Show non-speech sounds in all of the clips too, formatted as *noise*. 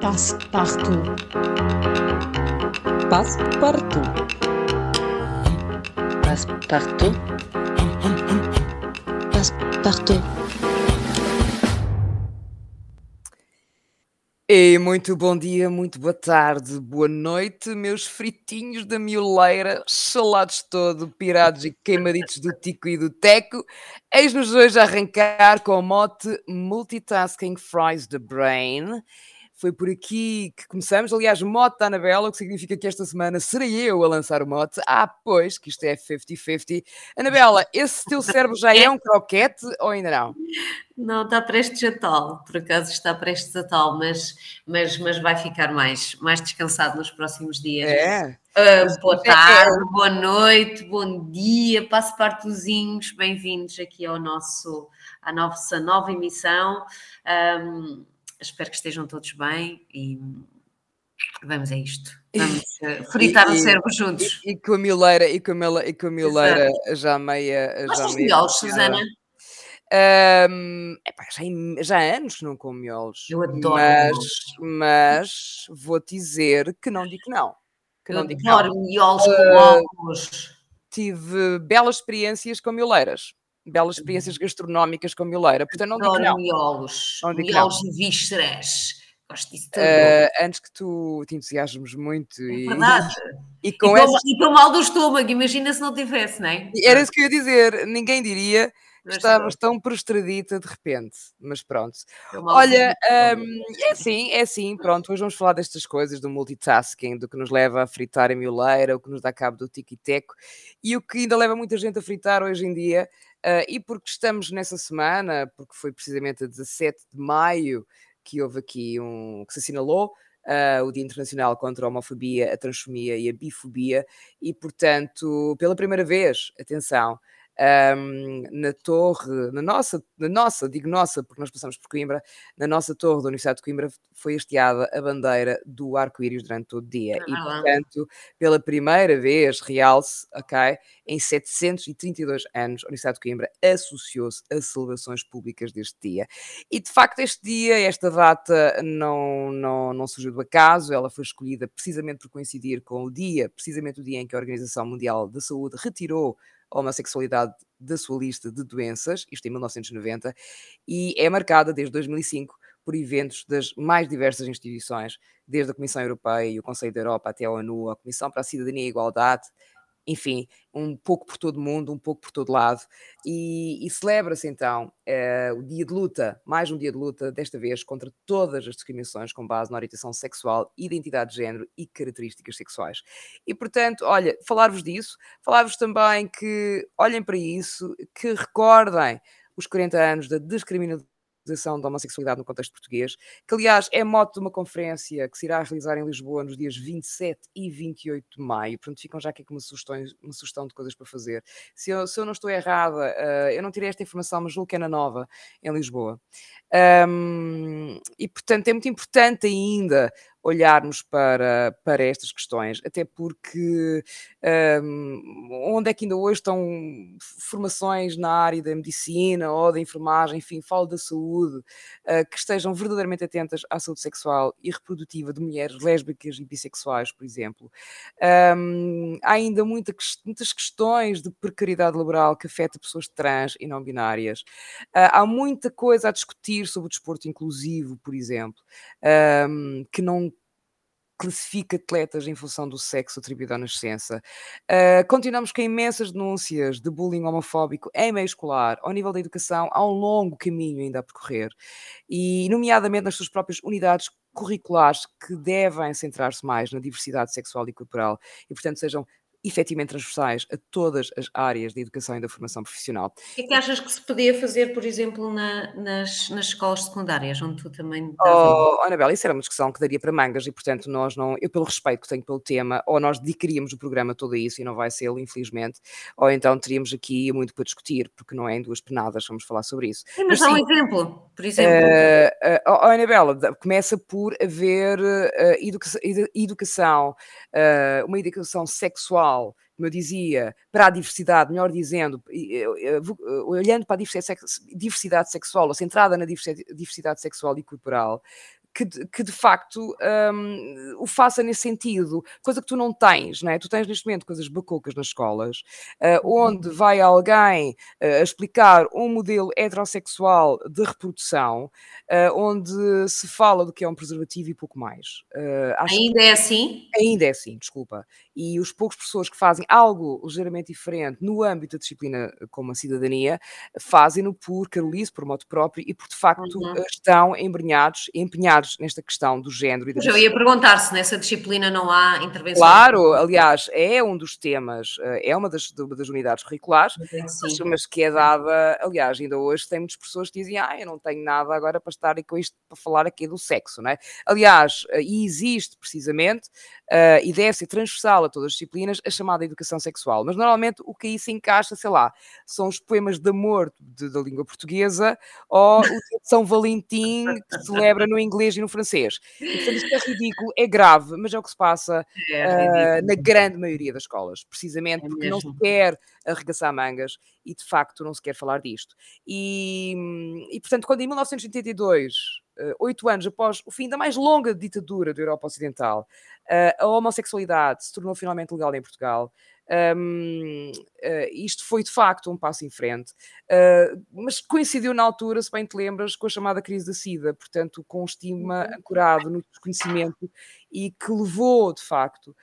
Passe-partout. Passe-partout. Passe-partout. E muito bom dia, muito boa tarde, boa noite, meus fritinhos da mioleira, salados todo, pirados e queimaditos do tico e do teco. Eis-nos hoje a arrancar com o mote Multitasking Fries the Brain. Foi por aqui que começamos. Aliás, mote da Anabela, o que significa que esta semana serei eu a lançar o mote. Ah, pois, que isto é 50-50. Anabela, esse teu cérebro já é um croquete ou ainda não? Não, está prestes a tal, por acaso está prestes a tal, mas, mas, mas vai ficar mais, mais descansado nos próximos dias. É. Uh, boa tarde, boa noite, bom dia, passo partozinhos, bem-vindos aqui ao nosso, à nossa nova emissão. Um, espero que estejam todos bem e vamos a isto. Vamos uh, fritar E- o cérebro juntos. E, e com a mioleira, e com a, mila- e com a mioleira já meia. Já de meia miolos. Susana? Ahm, epá, já, já há anos que não como miolos. Eu adoro mas, mas vou-te dizer que não digo não. Que Eu não digo não. miolos com Uh, ovos. Tive belas experiências com mioleiras. Belas experiências gastronómicas com mioleira. Portanto, não digo não. miolos. Não digo Miolos e vísceras. Gosto disso tudo. Ah, antes que tu te entusiasmes muito é e, verdade. e *laughs* E com e para o mal do estômago, imagina se não tivesse, não é? Era isso que eu ia dizer. Ninguém diria que Mas estavas tão prostradita de repente. Mas pronto. Olha, hum, é assim, é assim, pronto, hoje vamos falar destas coisas, do multitasking, do que nos leva a fritar a mioleira, o que nos dá cabo do tic-teco e o que ainda leva muita gente a fritar hoje em dia, ah, e porque estamos nessa semana, porque foi precisamente a 17 de maio que houve aqui um, que se assinalou, ah, o Dia Internacional contra a Homofobia, a Transfobia e a Bifobia, e portanto, pela primeira vez, atenção, hum, na torre, na nossa, na nossa, digo nossa, porque nós passamos por Coimbra, na nossa torre da Universidade de Coimbra foi hasteada a bandeira do arco-íris durante todo o dia. E, Ah lá. portanto, pela primeira vez, realce, ok, em 732 anos, a Universidade de Coimbra associou-se a celebrações públicas deste dia. E, de facto, este dia, esta data, não, não, não surgiu do acaso, ela foi escolhida precisamente por coincidir com o dia, precisamente o dia em que a Organização Mundial da Saúde retirou a homossexualidade da sua lista de doenças, isto em 1990, e é marcada desde 2005 por eventos das mais diversas instituições, desde a Comissão Europeia e o Conselho da Europa até a ONU, a Comissão para a Cidadania e a Igualdade, enfim, um pouco por todo o mundo, um pouco por todo lado, e, e celebra-se então eh, o dia de luta, mais um dia de luta, desta vez contra todas as discriminações com base na orientação sexual, identidade de género e características sexuais. E portanto, olha, falar-vos disso, falar-vos também que olhem para isso, que recordem os 40 anos da da homossexualidade no contexto português, que aliás é mote de uma conferência que se irá realizar em Lisboa nos dias 27 e 28 de maio, portanto ficam já aqui com uma sugestão, uma sugestão de coisas para fazer. Se eu, se eu não estou errada, eh, eu não tirei esta informação, mas julgo que é na Nova, em Lisboa. Ahm, e portanto é muito importante ainda olharmos para, para estas questões, até porque ahm, onde é que ainda hoje estão formações na área da medicina ou da enfermagem, enfim, falo da saúde, ah, que estejam verdadeiramente atentas à saúde sexual e reprodutiva de mulheres lésbicas e bissexuais, por exemplo. Ahm, há ainda muita muitas questões de precariedade laboral que afeta pessoas trans e não binárias. Ah, há muita coisa a discutir sobre o desporto inclusivo, por exemplo, ahm, que não classifica atletas em função do sexo atribuído à nascença. Ah, continuamos com imensas denúncias de bullying homofóbico em meio escolar. Ao nível da educação, há um longo caminho ainda a percorrer, e, nomeadamente nas suas próprias unidades curriculares, que devem centrar-se mais na diversidade sexual e corporal e, portanto, sejam efetivamente transversais a todas as áreas da educação e da formação profissional. O que é que achas que se podia fazer, por exemplo, na- nas, nas escolas secundárias, onde tu também Oh, Anabela, isso era uma discussão que daria para mangas e, portanto, nós não, eu pelo respeito que tenho pelo tema, ou nós dedicaríamos o programa todo a isso e não vai ser, infelizmente, ou então teríamos aqui muito para discutir, porque não é em duas penadas vamos falar sobre isso. Sim, mas Mas dá um exemplo, por exemplo. Eh, eh, oh, Anabela, começa por haver eh, educa- edu- educação, eh, uma educação sexual, como eu dizia, para a diversidade, melhor dizendo, olhando para a diversidade, sex- diversidade sexual, ou centrada na diversidade sexual e corporal, que, que de facto um, o faça nesse sentido, coisa que tu não tens, não é? Tu tens neste momento coisas bacocas nas escolas, uh, onde vai alguém uh, explicar um modelo heterossexual de reprodução, uh, onde se fala do que é um preservativo e pouco mais. Ainda é assim? Ainda é assim, desculpa. E os poucos pessoas que fazem algo ligeiramente diferente no âmbito da disciplina como a cidadania, fazem-no por carolice, por modo próprio e por de facto uhum. estão embrenhados, empenhados nesta questão do género. E da eu ia perguntar se nessa disciplina não há intervenção. Claro, aliás, é um dos temas, eh, é uma das, das unidades curriculares, mas, mas, que é dada, aliás, ainda hoje tem muitas pessoas que dizem, ah, eu não tenho nada agora para estar com isto, para falar aqui do sexo, não é? Aliás, eh, e existe precisamente, uh, e deve ser transversal a todas as disciplinas, a chamada educação sexual, mas normalmente o que aí se encaixa, sei lá, são os poemas de amor de, da língua portuguesa ou o de São Valentim que celebra no inglês e no francês. E, portanto, isto é ridículo, é grave, mas é o que se passa é uh, na grande maioria das escolas, precisamente é porque mesmo. não se quer arregaçar mangas e de facto não se quer falar disto. E, e portanto, quando em 1982 eh, oito anos após o fim da mais longa ditadura da Europa Ocidental, uh, a homossexualidade se tornou finalmente legal em Portugal. Um, uh, eh, isto foi de facto um passo em frente, uh, mas coincidiu na altura, se bem te lembras, com a chamada crise da SIDA, portanto, com o estigma uhum. ancorado no desconhecimento e que levou de facto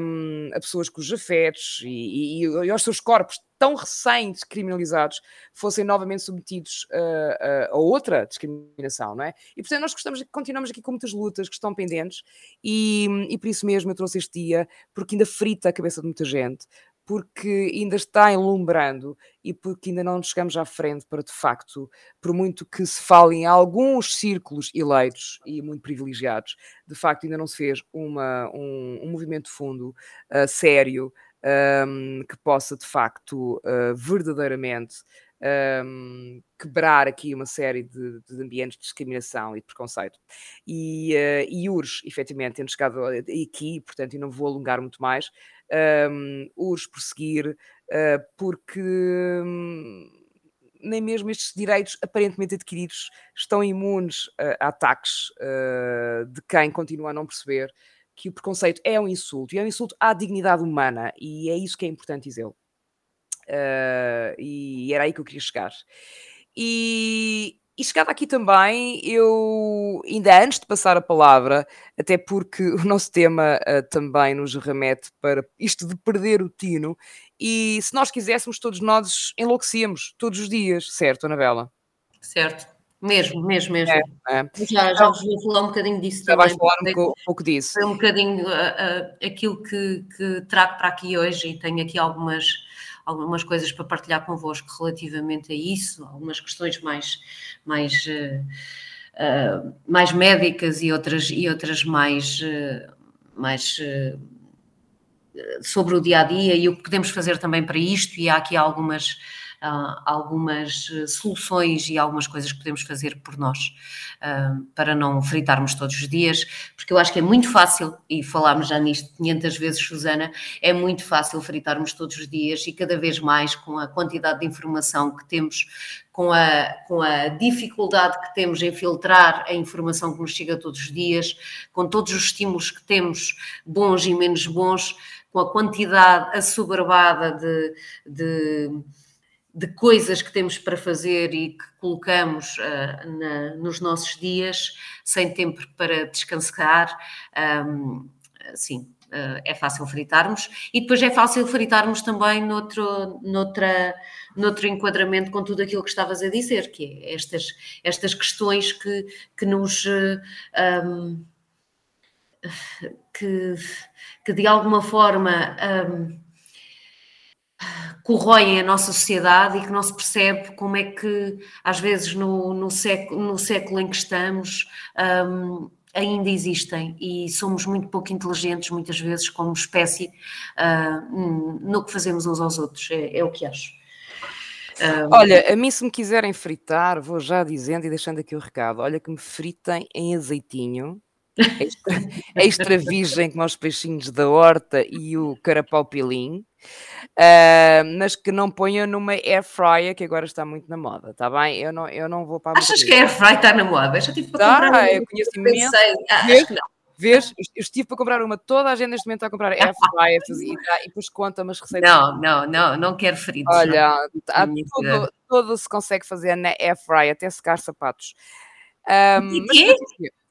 um, a pessoas cujos afetos e, e, e, aos seus corpos tão recém-descriminalizados fossem novamente submetidos a, a, outra discriminação, não é? E portanto nós gostamos, continuamos aqui com muitas lutas que estão pendentes e, e por isso mesmo eu trouxe este dia, porque ainda frita a cabeça de muita gente, porque ainda está enlumbrando e porque ainda não chegamos à frente para, de facto, por muito que se fale em alguns círculos eleitos e muito privilegiados, de facto ainda não se fez uma, um, um movimento de fundo uh, sério um, que possa, de facto, uh, verdadeiramente um, quebrar aqui uma série de, de, ambientes de discriminação e de preconceito. E, uh, e urge, efetivamente, tendo chegado aqui, portanto, e não vou alongar muito mais, um, urge prosseguir, uh, porque um, nem mesmo estes direitos aparentemente adquiridos estão imunes uh, a ataques uh, de quem continua a não perceber que o preconceito é um insulto, e é um insulto à dignidade humana, e é isso que é importante dizer. Uh, e era aí que eu queria chegar. E, e chegava aqui também, eu, ainda antes de passar a palavra, até porque *laughs* o nosso tema uh, também nos remete para isto de perder o tino, e se nós quiséssemos, todos nós enlouquecíamos todos os dias, certo, Anabela? Certo, mesmo, mesmo, mesmo. É, é. Já, já vos vou falar um bocadinho disso já também. vais falar um, um pouco disso. Foi um bocadinho uh, uh, aquilo que, que trago para aqui hoje e tenho aqui algumas algumas coisas para partilhar convosco relativamente a isso, algumas questões mais, mais, uh, uh, mais médicas e outras, e outras mais, uh, mais sobre o dia a dia e o que podemos fazer também para isto, e há aqui algumas uh, algumas eh, soluções e algumas coisas que podemos fazer por nós uh, para não fritarmos todos os dias, porque eu acho que é muito fácil, e falámos já nisto 500 vezes, Susana, é muito fácil fritarmos todos os dias e cada vez mais com a quantidade de informação que temos com a, com a dificuldade que temos em filtrar a informação que nos chega todos os dias, com todos os estímulos que temos, bons e menos bons, com a quantidade assoberbada de, de de coisas que temos para fazer e que colocamos uh, na, nos nossos dias sem tempo para descansar, um, sim, uh, é fácil fritarmos. E depois é fácil fritarmos também noutro, noutra, noutro enquadramento com tudo aquilo que estavas a dizer, que é estas, estas questões que, que nos. Uh, um, que, que de alguma forma. Um, corroem a nossa sociedade e que não se percebe como é que, às vezes, no, no, século, no século em que estamos, um, ainda existem e somos muito pouco inteligentes, muitas vezes, como espécie, uh, no que fazemos uns aos outros. É, é o que acho. Um... Olha, a mim se me quiserem fritar, vou já dizendo e deixando aqui o recado, olha que me fritem em azeitinho, extra, *laughs* extra virgem como os peixinhos da horta e o carapau pilim. Uh, mas que não ponha numa air fryer que agora está muito na moda, está bem? Eu não, eu não vou para a Achas que a air fryer está na moda? Eu já tive para tá, comprar. Eu conheço imenso. Ah, acho que não. Vês? Eu estive para comprar uma, toda a gente neste momento está a comprar air *laughs* fryer e, e depois conta umas receitas. Não, não, não, não quero feridos. Olha, tudo, tudo, se consegue fazer na air fryer, até secar sapatos. Um, mas,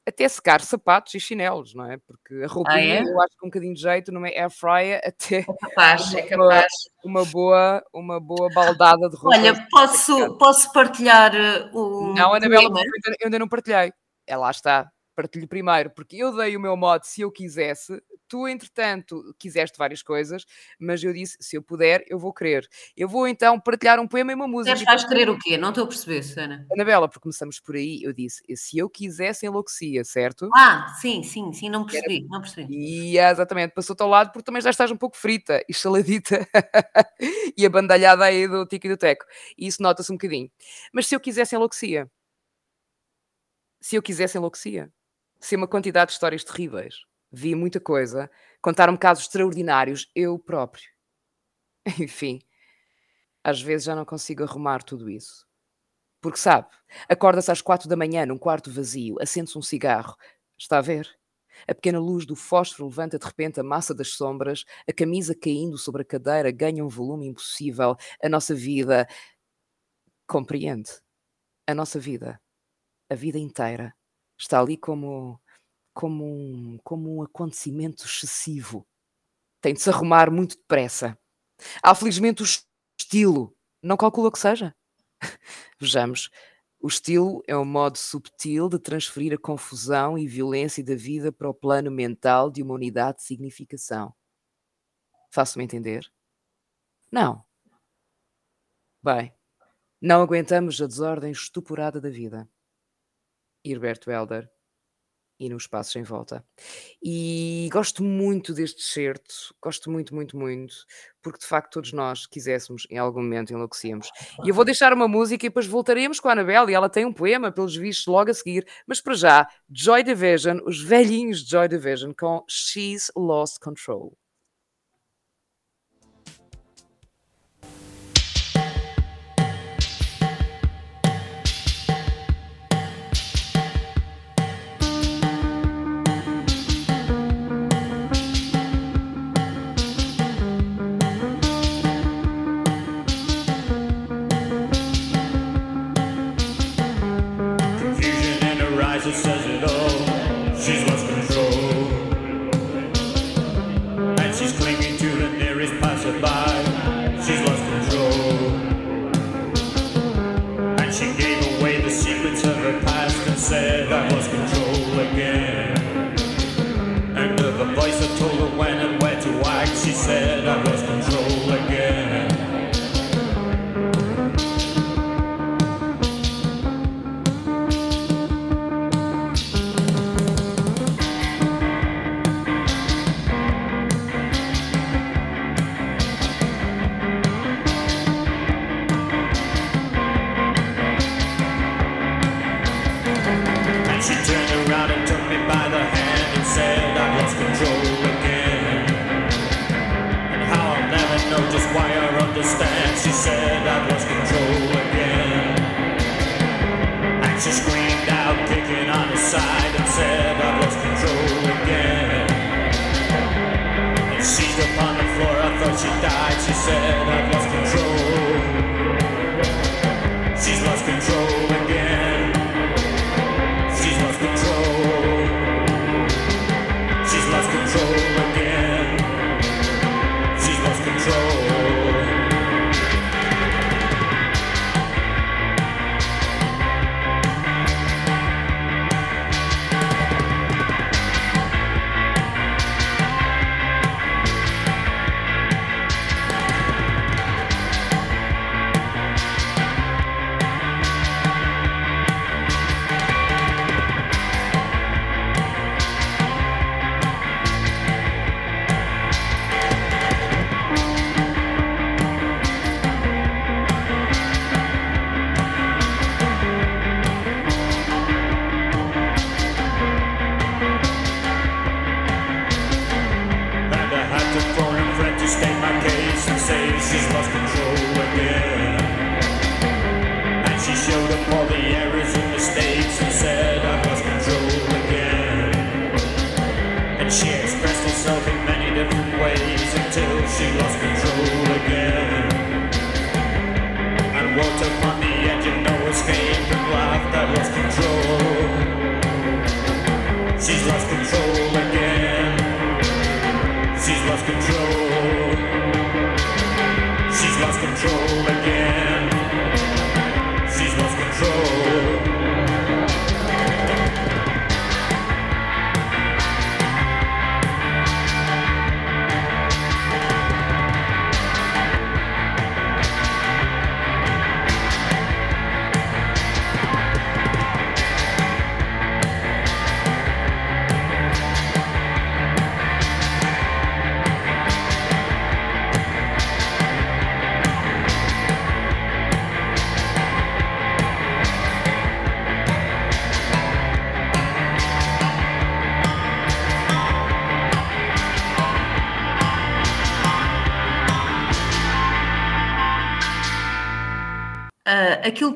até secar sapatos e chinelos, não é? Porque a roupinha, ah, é? eu acho que um bocadinho de jeito numa air fryer *laughs* até é capaz, é capaz. Uma, boa, uma boa baldada de roupa. Olha, posso, posso partilhar eh, o Não, Anabela, eu ainda não partilhei. É lá está, partilho primeiro, porque eu dei o meu modo se eu quisesse, tu, entretanto, quiseste várias coisas, mas eu disse, se eu puder, eu vou querer. Eu vou então partilhar um poema e uma música. Mas vais querer o quê? Não estou a perceber, Susana. Anabela, porque começamos por aí, eu disse, se eu quisesse, enlouquecia, certo? Ah, sim, sim, sim, não percebi, não percebi. E exatamente, passou-te ao lado porque também já estás um pouco frita e saladita *laughs* e abandalhada aí do tico e do teco. E isso nota-se um bocadinho. Mas se eu quisesse, enlouquecia. Se eu quisesse, enlouquecia. Se uma quantidade de histórias terríveis vi muita coisa, contaram-me casos extraordinários, eu próprio. *laughs* Enfim, às vezes já não consigo arrumar tudo isso. Porque sabe, acorda-se às quatro da manhã num quarto vazio, acende-se um cigarro. Está a ver? A pequena luz do fósforo levanta de repente a massa das sombras, a camisa caindo sobre a cadeira ganha um volume impossível. A nossa vida. Compreende? A nossa vida, a vida inteira, está ali como como um, como um acontecimento excessivo. Tem de se arrumar muito depressa. Há felizmente o estilo. Não calcula que seja? *laughs* Vejamos. O estilo é um modo subtil de transferir a confusão e violência da vida para o plano mental de uma unidade de significação. Faço-me entender? Não. Bem, não aguentamos a desordem estuporada da vida. Herberto Helder e nos passos em volta. E gosto muito deste certo, gosto muito, muito, muito, porque de facto todos nós quiséssemos em algum momento enlouquecíamos. E eu vou deixar uma música e depois voltaremos com a Anabela e ela tem um poema, pelos vistos, logo a seguir. Mas para já, Joy Division, os velhinhos de Joy Division com She's Lost Control.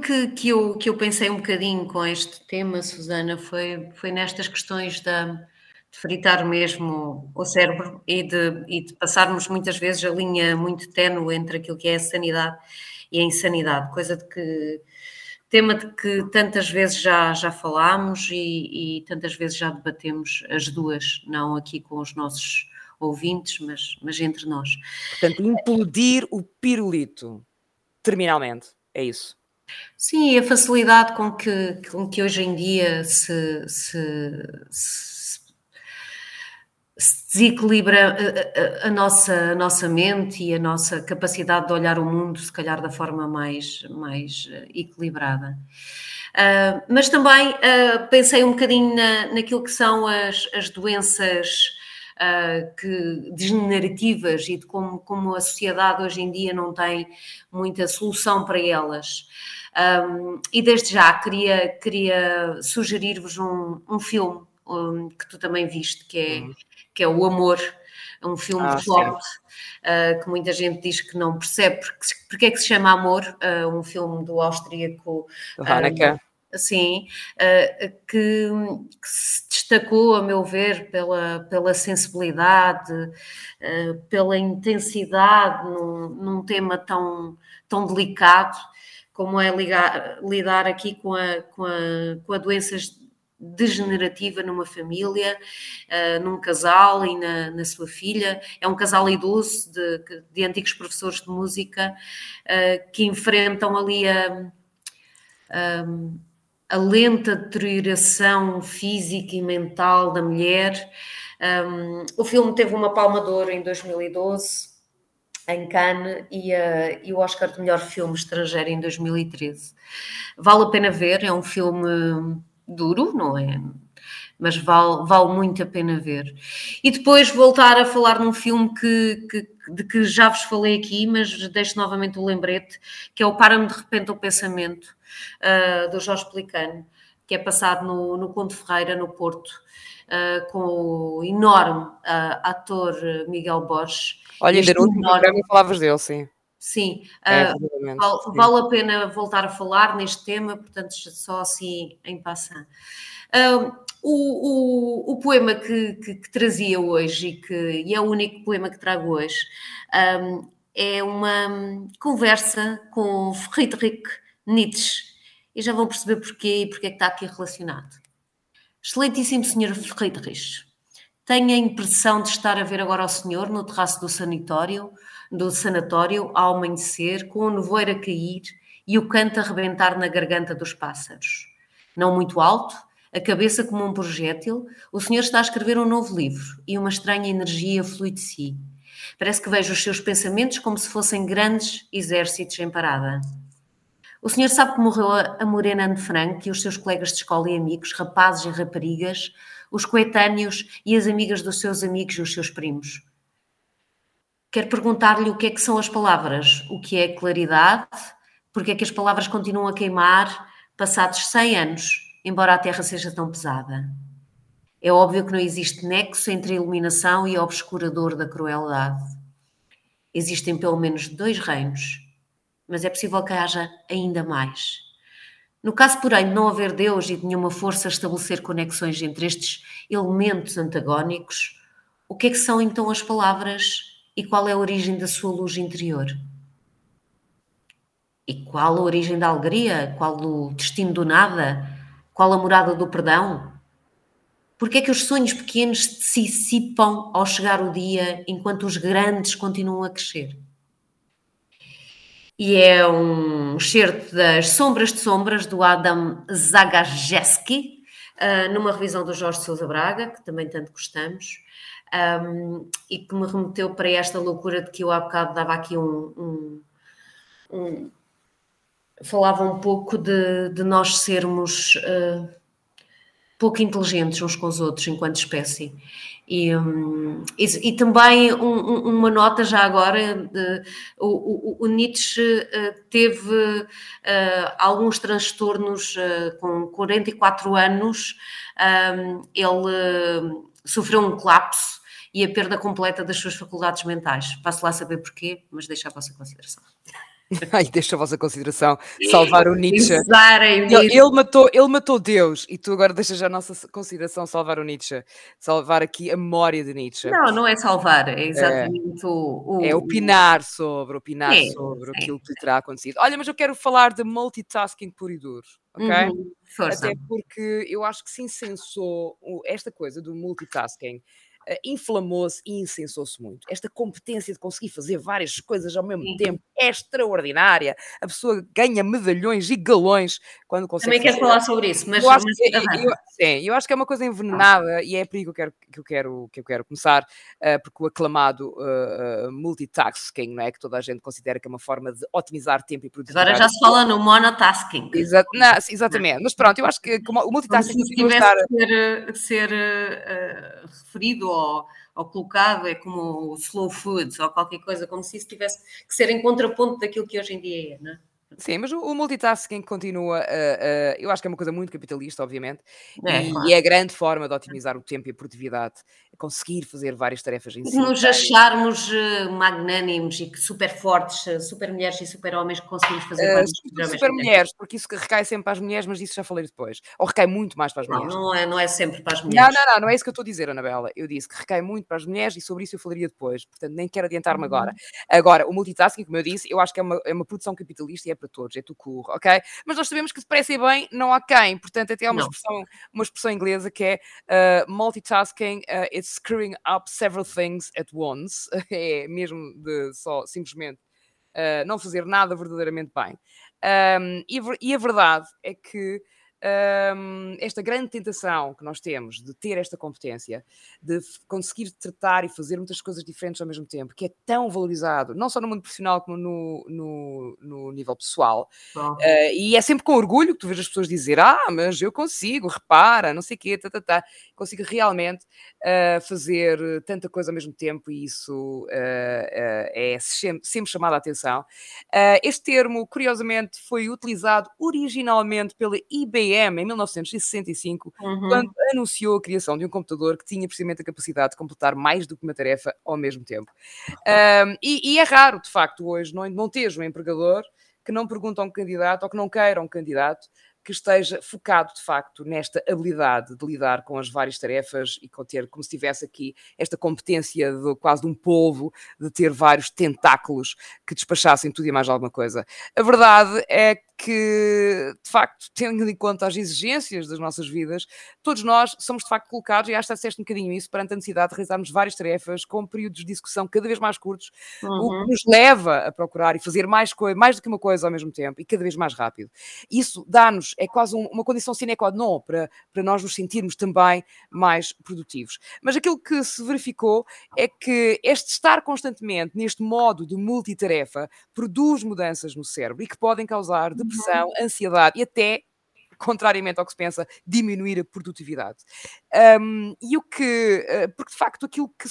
Que, que, eu, que eu pensei um bocadinho com este tema, Susana, foi, foi nestas questões da, de fritar mesmo o cérebro e de, e de passarmos muitas vezes a linha muito ténue entre aquilo que é a sanidade e a insanidade, coisa de que tema de que tantas vezes já, já falámos e, e tantas vezes já debatemos as duas, não aqui com os nossos ouvintes, mas, mas entre nós. Portanto, implodir o pirulito, terminalmente, é isso. Sim, a facilidade com que, com que hoje em dia se, se, se, se desequilibra a, a- a nossa, a nossa mente e a nossa capacidade de olhar o mundo, se calhar da forma mais, mais eh, equilibrada. Ah, mas também ah, pensei um bocadinho na, naquilo que são as, as doenças ah, que, degenerativas e de como, como a sociedade hoje em dia não tem muita solução para elas. Um, e desde já queria, queria sugerir-vos um, um filme um, que tu também viste, que é, que é O Amor, um filme Ah, de flop, uh, que muita gente diz que não percebe porque, porque é que se chama Amor, uh, um filme do austríaco Do Haneke. Sim, uh, que, que se destacou, a meu ver, pela, pela sensibilidade, uh, pela intensidade num, num tema tão, tão delicado como é ligar- lidar aqui com a, com a, com a doença degenerativa numa família, uh, num casal e na, na sua filha. É um casal idoso de, de antigos professores de música uh, que enfrentam ali a, um, a lenta deterioração física e mental da mulher. Um, o filme teve uma palma de ouro em 2012 em Cannes e, a- e o Oscar de melhor filme estrangeiro em 2013. Vale a pena ver, é um filme duro, não é? Mas vale, vale muito a pena ver. E depois voltar a falar num filme que, que- de que já vos falei aqui, mas deixo novamente o lembrete, que é o Para-me de Repente o Pensamento, ah, do Jorge Pelicano, que é passado no, no Conde Ferreira, no Porto, ah, com o enorme ah, ator Miguel Borges. Olha, ainda no último enorme- programa falavas dele, sim. Sim, É, verdadeiramente, Vale, sim. vale a pena voltar a falar neste tema, portanto, só assim em passant. Ah, o, o- o poema que, que- que trazia hoje, e, que, e é o único poema que trago hoje, ah, é uma conversa com Friedrich Nietzsche. E já vão perceber porquê e porque é que está aqui relacionado. Excelentíssimo Sr. Friedrich, tenho a impressão de estar a ver agora o senhor no terraço do sanitório, do sanatório, ao amanhecer, com o nevoeiro a cair e o canto a rebentar na garganta dos pássaros. Não muito alto, a cabeça como um projétil, o senhor está a escrever um novo livro e uma estranha energia flui de si. Parece que vejo os seus pensamentos como se fossem grandes exércitos em parada. O senhor sabe que morreu a Morena Anne Frank e os seus colegas de escola e amigos, rapazes e raparigas, os coetâneos e as amigas dos seus amigos e os seus primos. Quero perguntar-lhe o que é que são as palavras, o que é claridade, porque é que as palavras continuam a queimar passados 100 anos, embora a Terra seja tão pesada. É óbvio que não existe nexo entre a iluminação e o obscurador da crueldade. Existem pelo menos dois reinos, mas é possível que haja ainda mais. No caso, porém, de não haver Deus e de nenhuma força estabelecer conexões entre estes elementos antagónicos, o que é que são então as palavras E qual é a origem da sua luz interior? E qual a origem da alegria? Qual o destino do nada? Qual a morada do perdão? Porque é que os sonhos pequenos se dissipam ao chegar o dia enquanto os grandes continuam a crescer? E é um excerto das Sombras de Sombras do Adam Zagajewski, uh, numa revisão do Jorge Sousa Braga, que também tanto gostamos, e que me remeteu para esta loucura de que eu há bocado dava aqui um, um, um falava um pouco de, de nós sermos uh, pouco inteligentes uns com os outros enquanto espécie. E, um, e, e também um, uma nota já agora, de, o, o, o, Nietzsche uh, teve uh, alguns transtornos com 44 anos, um, ele sofreu um colapso e a perda completa das suas faculdades mentais. Passo lá saber porquê, mas deixa a vossa consideração. *laughs* Ai, deixa a vossa consideração salvar o Nietzsche. Ele, ele, matou, ele matou Deus e tu agora deixas a nossa consideração salvar o Nietzsche, salvar aqui a memória de Nietzsche. Não, não é salvar, é exatamente é, o, o, É opinar sobre, opinar é, sobre é, aquilo que terá acontecido. Olha, mas eu quero falar de multitasking puro e duro, ok? Uhum, Até porque eu acho que se insensou esta coisa do multitasking inflamou-se e incensou-se muito. Esta competência de conseguir fazer várias coisas ao mesmo Sim. tempo é extraordinária. A pessoa ganha medalhões e galões quando consegue. Também quero falar sobre isso, mas. Eu acho, que, eu, sim, eu acho que é uma coisa envenenada e é por aí que eu quero, que eu quero, que eu quero começar, uh, porque o aclamado uh, multitasking, não é? Que toda a gente considera que é uma forma de otimizar tempo e produtividade. Agora já se fala no monotasking. Exa não, exatamente, mas pronto, eu acho que o multitasking. Como se tivesse estar... ser, ser referido ou, ou colocado, é como o slow food ou qualquer coisa, como se isso tivesse que ser em contraponto daquilo que hoje em dia é, não é? Sim, mas o, multitasking continua, uh, uh, eu acho que é uma coisa muito capitalista, obviamente, é, e, claro. e, é a grande forma de otimizar o tempo e a produtividade, conseguir fazer várias tarefas em si. Nos acharmos uh, magnânimos e que super fortes, super mulheres e super homens que conseguimos fazer várias coisas. Super mulheres, porque isso recai sempre para as mulheres, mas isso já falei depois. Ou recai muito mais para as mulheres. Não, não é, não é sempre para as mulheres. Não, não, não, não é isso que eu estou a dizer, Anabela. Eu disse que recai muito para as mulheres e sobre isso eu falaria depois, portanto nem quero adiantar-me uhum. agora. Agora, o multitasking, como eu disse, eu acho que é uma, é uma produção capitalista e é para todos, é tu curro ok? Mas nós sabemos que depressa e bem não há quem, portanto até há uma, expressão, uma expressão inglesa que é uh, multitasking, uh, it's screwing up several things at once, *laughs* é mesmo de só simplesmente uh, não fazer nada verdadeiramente bem. Um, e, e a verdade é que um, esta grande tentação que nós temos de ter esta competência, de conseguir tratar e fazer muitas coisas diferentes ao mesmo tempo, que é tão valorizado, não só no mundo profissional como no, no, no nível pessoal. Uh, e é sempre com orgulho que tu vês as pessoas dizer: Ah, mas eu consigo, repara, não sei o quê, tá, tá, tá. consigo realmente uh, fazer tanta coisa ao mesmo tempo e isso uh, é sempre, sempre chamado a atenção. este termo, curiosamente, foi utilizado originalmente pela IBM IBM em 1965, uhum. quando anunciou a criação de um computador que tinha precisamente a capacidade de completar mais do que uma tarefa ao mesmo tempo. Um, e, e, é raro, de facto, hoje não, não teres um empregador que não pergunta a um candidato ou que não queira um candidato que esteja focado de facto nesta habilidade de lidar com as várias tarefas e com ter como se tivesse aqui esta competência de, quase de um polvo de ter vários tentáculos que despachassem tudo e mais alguma coisa. A verdade é que, de facto, tendo em conta as exigências das nossas vidas, todos nós somos de facto colocados, e acho que disseste um bocadinho isso, perante a necessidade de realizarmos várias tarefas com períodos de discussão cada vez mais curtos, uhum. o que uhum. nos leva a procurar e fazer mais, mais do que uma coisa ao mesmo tempo e cada vez mais rápido. Isso dá-nos, é quase um, uma condição sine qua non para, para nós nos sentirmos também mais produtivos. Mas aquilo que se verificou é que este estar constantemente neste modo de multitarefa produz mudanças no cérebro e que podem causar depressão, ansiedade e até contrariamente ao que se pensa, diminuir a produtividade. Um, e o que, uh, porque de facto aquilo que,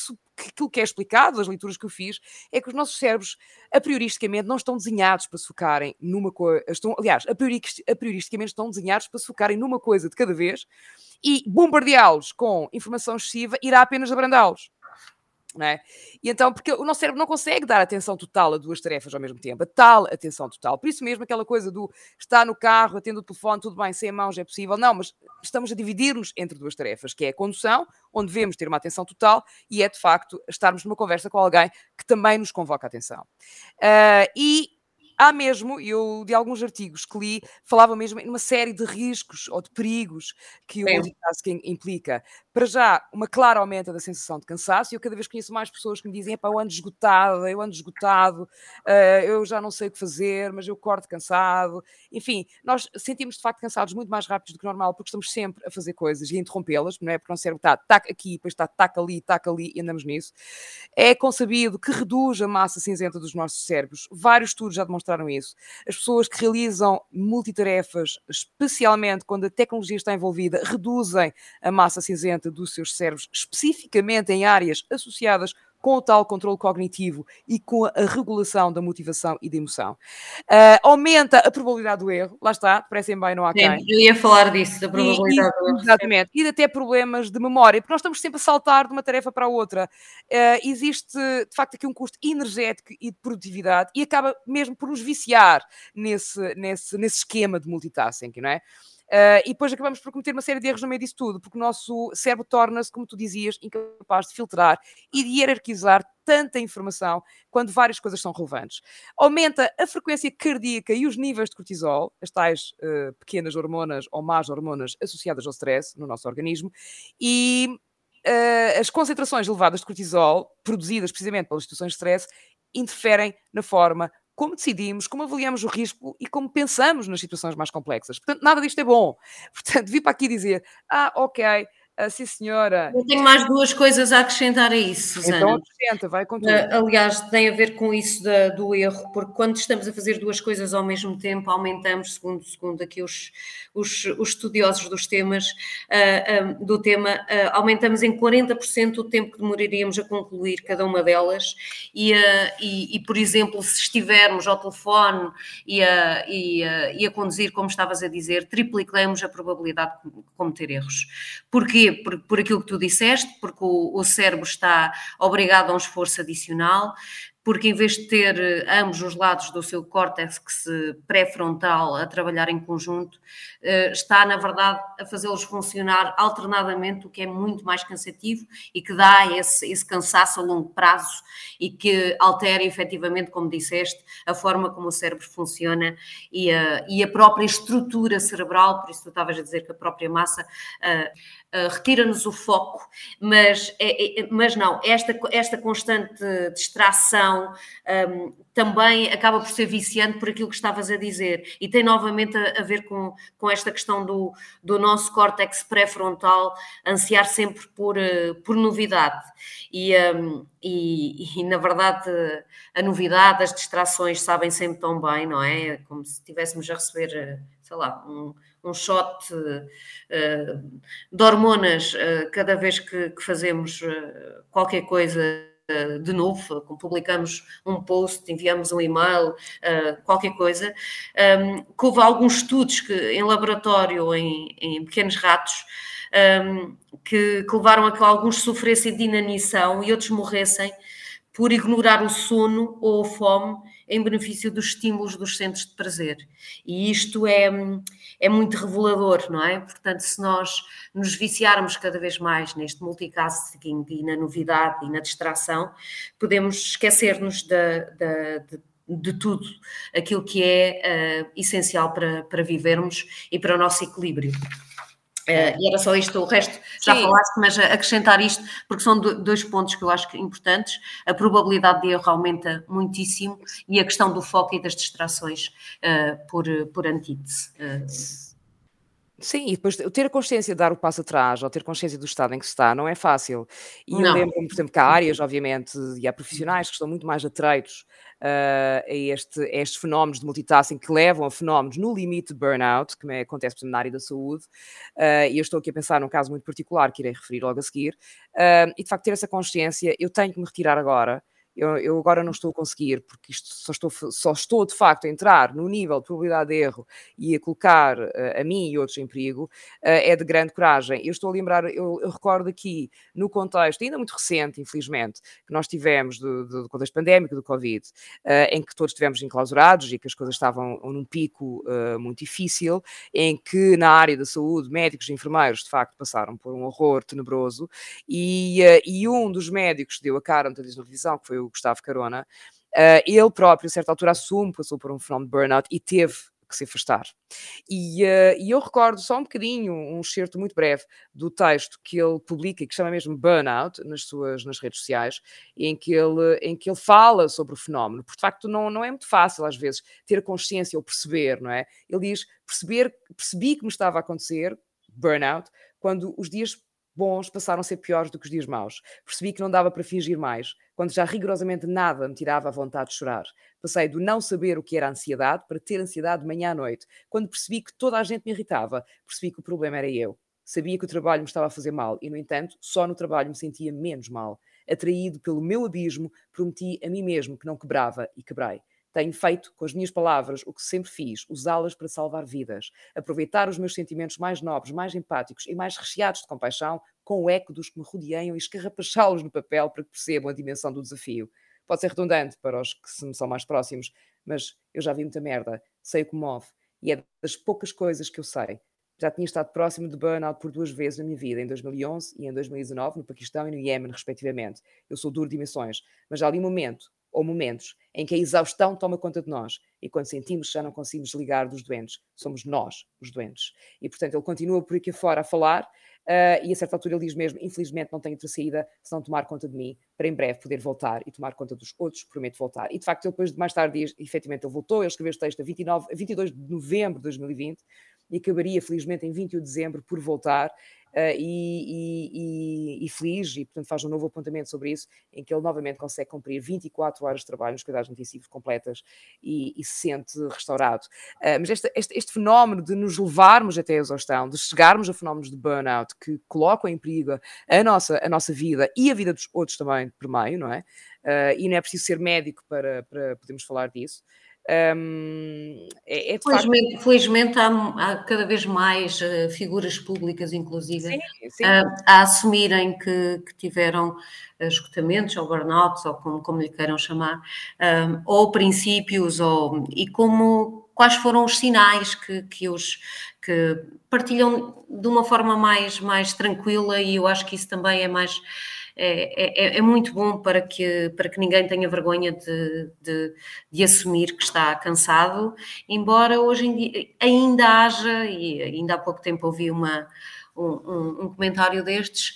aquilo que é explicado, as leituras que eu fiz, é que os nossos cérebros, a prioristicamente, não estão desenhados para se focarem numa coisa, estão, aliás, a, a prioristicamente estão desenhados para se focarem numa coisa de cada vez e bombardeá-los com informação excessiva irá apenas abrandá-los. Não é? E então, porque o nosso cérebro não consegue dar atenção total a duas tarefas ao mesmo tempo, a tal atenção total. Por isso mesmo, aquela coisa do estar no carro, atendo o telefone, tudo bem, sem mãos é possível. Não, mas estamos a dividir-nos entre duas tarefas, que é a condução, onde devemos ter uma atenção total, e é de facto estarmos numa conversa com alguém que também nos convoca a atenção. Uh, e há mesmo, eu de alguns artigos que li, falava mesmo numa série de riscos ou de perigos que o multitasking implica. Para já, uma clara aumenta da sensação de cansaço, e eu cada vez conheço mais pessoas que me dizem: eu ando esgotada, eu ando esgotado, uh, eu já não sei o que fazer, mas eu corto cansado. Enfim, nós sentimos de facto cansados muito mais rápidos do que normal, porque estamos sempre a fazer coisas e a interrompê-las, não é? Porque o nosso cérebro está tac aqui, depois está tac ali, tac ali, e andamos nisso. É consabido que reduz a massa cinzenta dos nossos cérebros. Vários estudos já demonstraram demonstraram isso. As pessoas que realizam multitarefas, especialmente quando a tecnologia está envolvida, reduzem a massa cinzenta dos seus cérebros, especificamente em áreas associadas com o tal controle cognitivo e com a regulação da motivação e da emoção. Uh, aumenta a probabilidade do erro, lá está, parecem bem, não há quem. Eu ia falar disso, da probabilidade e, do erro. Exatamente, e até problemas de memória, porque nós estamos sempre a saltar de uma tarefa para a outra. Uh, existe, de facto, aqui um custo energético e de produtividade e acaba mesmo por nos viciar nesse, nesse, nesse esquema de multitasking, não é? Uh, e depois acabamos por cometer uma série de erros no meio disso tudo, porque o nosso cérebro torna-se, como tu dizias, incapaz de filtrar e de hierarquizar tanta informação quando várias coisas são relevantes. Aumenta a frequência cardíaca e os níveis de cortisol, as tais uh, pequenas hormonas ou más hormonas associadas ao stress no nosso organismo, e uh, as concentrações elevadas de cortisol, produzidas precisamente pelas situações de stress, interferem na forma como decidimos, como avaliamos o risco e como pensamos nas situações mais complexas. Portanto, nada disto é bom. *laughs* Portanto, vi para aqui dizer: ah, ok, ah, sim, senhora. Eu tenho mais duas coisas a acrescentar a isso, Susana. Então acrescenta, vai tudo. Uh, aliás, tem a ver com isso da, do erro, porque quando estamos a fazer duas coisas ao mesmo tempo, aumentamos, segundo, segundo aqui os, os, os estudiosos dos temas, uh, um, do tema, uh, aumentamos em 40% o tempo que demoraríamos a concluir cada uma delas e, e, e, por exemplo, se estivermos ao telefone e a, e, e a conduzir, como estavas a dizer, triplicamos a probabilidade de cometer erros. Porquê? Por, por aquilo que tu disseste, porque o, o cérebro está obrigado a um esforço adicional, porque em vez de ter eh, ambos os lados do seu córtex pré-frontal a trabalhar em conjunto, eh, está, na verdade, a fazê-los funcionar alternadamente, o que é muito mais cansativo e que dá esse, esse cansaço a longo prazo e que altera efetivamente, como disseste, a forma como o cérebro funciona e a, e a própria estrutura cerebral, por isso tu estavas a dizer que a própria massa uh, retira-nos o foco, mas, é, é, mas não, esta, esta constante distração um, também acaba por ser viciante por aquilo que estavas a dizer. E tem novamente a, a ver com, com esta questão do, do nosso córtex pré-frontal ansiar sempre por, uh, por novidade. E, um, e, e, na verdade, a novidade, as distrações sabem sempre tão bem, não é? é como se estivéssemos a receber, eh, sei lá, um, um shot uh, de hormonas uh, cada vez que, que fazemos qualquer coisa de novo, publicamos um post, enviamos um e-mail, uh, qualquer coisa, um, que houve alguns estudos que, em laboratório, em, em pequenos ratos, um, que, que, levaram a que alguns sofressem de inanição e outros morressem por ignorar o sono ou a fome em benefício dos estímulos dos centros de prazer. E isto é, é muito revelador, não é? Portanto, se nós nos viciarmos cada vez mais neste multitasking e na novidade e na distração, podemos esquecer-nos de, de, tudo aquilo que é uh, essencial para, para vivermos e para o nosso equilíbrio. Uh, e era só isto, o resto já Sim. falaste, mas acrescentar isto, porque são dois pontos que eu acho que importantes. A probabilidade de erro aumenta muitíssimo e a questão do foco e das distrações uh, por, por antítese. Uh, Sim, e depois ter a consciência de dar o passo atrás ou ter consciência do estado em que se está não é fácil. E eu lembro-me, por exemplo, que há áreas, obviamente, e há profissionais que estão muito mais atreitos uh, a, este, estes fenómenos de multitasking que levam a fenómenos no limite de burnout, que me acontece por exemplo, na área da saúde, uh, e eu estou aqui a pensar num caso muito particular que irei referir logo a seguir, uh, e de facto ter essa consciência, eu tenho que me retirar agora, eu, eu agora não estou a conseguir, porque isto só estou, só estou de facto a entrar no nível de probabilidade de erro e a colocar uh, a mim e outros em perigo, uh, é de grande coragem. Eu estou a lembrar, eu, eu, recordo aqui, no contexto ainda muito recente, infelizmente, que nós tivemos do, do, do contexto pandémico do Covid, uh, em que todos estivemos enclausurados e que as coisas estavam num pico muito difícil, em que na área da saúde, médicos e enfermeiros, de facto, passaram por um horror tenebroso, e, e um dos médicos deu a cara muitas vezes na televisão, que foi o Gustavo Carona, uh, ele próprio, a certa altura, assume, passou por um fenómeno de burnout e teve que se afastar. E, uh, e, eu recordo só um bocadinho, um excerto muito breve do texto que ele publica, que chama mesmo Burnout, nas suas nas redes sociais, em que ele, em que ele fala sobre o fenómeno, porque de facto não, não é muito fácil às vezes ter consciência ou perceber, não é? Ele diz, perceber, percebi que me estava a acontecer, burnout, quando os dias bons passaram a ser piores do que os dias maus. Percebi que não dava para fingir mais, quando já rigorosamente nada me tirava a vontade de chorar. Passei do não saber o que era ansiedade para ter ansiedade de manhã à noite. Quando percebi que toda a gente me irritava, percebi que o problema era eu. Sabia que o trabalho me estava a fazer mal e, no entanto, só no trabalho me sentia menos mal. Atraído pelo meu abismo, prometi a mim mesmo que não quebrava e quebrei. Tenho feito com as minhas palavras o que sempre fiz, usá-las para salvar vidas, aproveitar os meus sentimentos mais nobres, mais empáticos e mais recheados de compaixão com o eco dos que me rodeiam e escarrapachá-los no papel para que percebam a dimensão do desafio. Pode ser redundante para os que me são mais próximos, mas eu já vi muita merda, sei o que move e é das poucas coisas que eu sei. Já tinha estado próximo de burnout por duas vezes na minha vida, em 2011 e em 2019, no Paquistão e no Iémen, respectivamente. Eu sou duro de dimensões, mas há ali um momento ou momentos em que a exaustão toma conta de nós e quando sentimos que já não conseguimos ligar dos doentes, somos nós os doentes. E portanto ele continua por aqui fora a falar uh, e a certa altura ele diz mesmo: infelizmente não tenho outra saída se não tomar conta de mim, para em breve poder voltar e tomar conta dos outros, prometo voltar. E de facto, ele depois de mais tarde dias, efetivamente, ele voltou, ele escreveu este texto a, 29, a 22 de novembro de 2020 e acabaria felizmente em 21 de dezembro por voltar uh, e, e, e, feliz, e portanto faz um novo apontamento sobre isso, em que ele novamente consegue cumprir 24 horas de trabalho nos cuidados intensivos completas e, e se sente restaurado. Uh, mas este, este, este, fenómeno de nos levarmos até a exaustão, de chegarmos a fenómenos de burnout que colocam em perigo a nossa, a nossa vida e a vida dos outros também por meio, não é? Uh, e não é preciso ser médico para, para podermos falar disso. Um, é, é felizmente, facto... felizmente há, há, cada vez mais uh, figuras públicas, inclusive, sim, sim. Uh, a assumirem que, que tiveram uh, escutamentos ou burnouts, ou como, como lhe queiram chamar, ou princípios, ou, e como quais foram os sinais que, que os que partilham de uma forma mais, mais tranquila, e eu acho que isso também é mais é, é, é, muito bom para que, para que ninguém tenha vergonha de, de, de, assumir que está cansado, embora hoje em dia ainda haja, e ainda há pouco tempo ouvi uma, um, um comentário destes,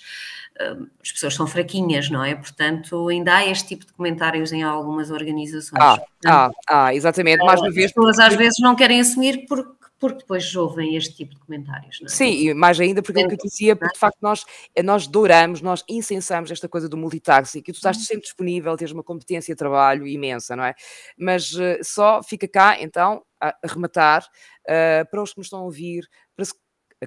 as pessoas são fraquinhas, não é? Portanto, ainda há este tipo de comentários em algumas organizações. Ah, ah, ah exatamente. Mais uma vez. As pessoas às vezes não querem assumir porque porque depois ouvem este tipo de comentários. Não é? Sim, e mais ainda porque é o que eu dizia, porque de facto nós, nós douramos, nós incensamos esta coisa do multitasking, que tu estás uhum. sempre disponível, tens uma competência de trabalho imensa, não é? Mas uh, só fica cá, então, a, arrematar uh, para os que nos estão a ouvir, para se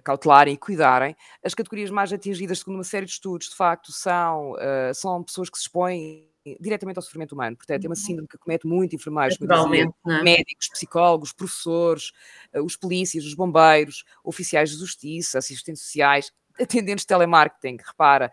cautelarem e cuidarem. As categorias mais atingidas, segundo uma série de estudos, de facto, são, uh, são pessoas que se expõem diretamente ao sofrimento humano. Portanto, é uma uhum. síndrome que comete muito enfermeiros, dizia, é? médicos, psicólogos, professores, eh, os polícias, os bombeiros, oficiais de justiça, assistentes sociais, atendentes de telemarketing, repara.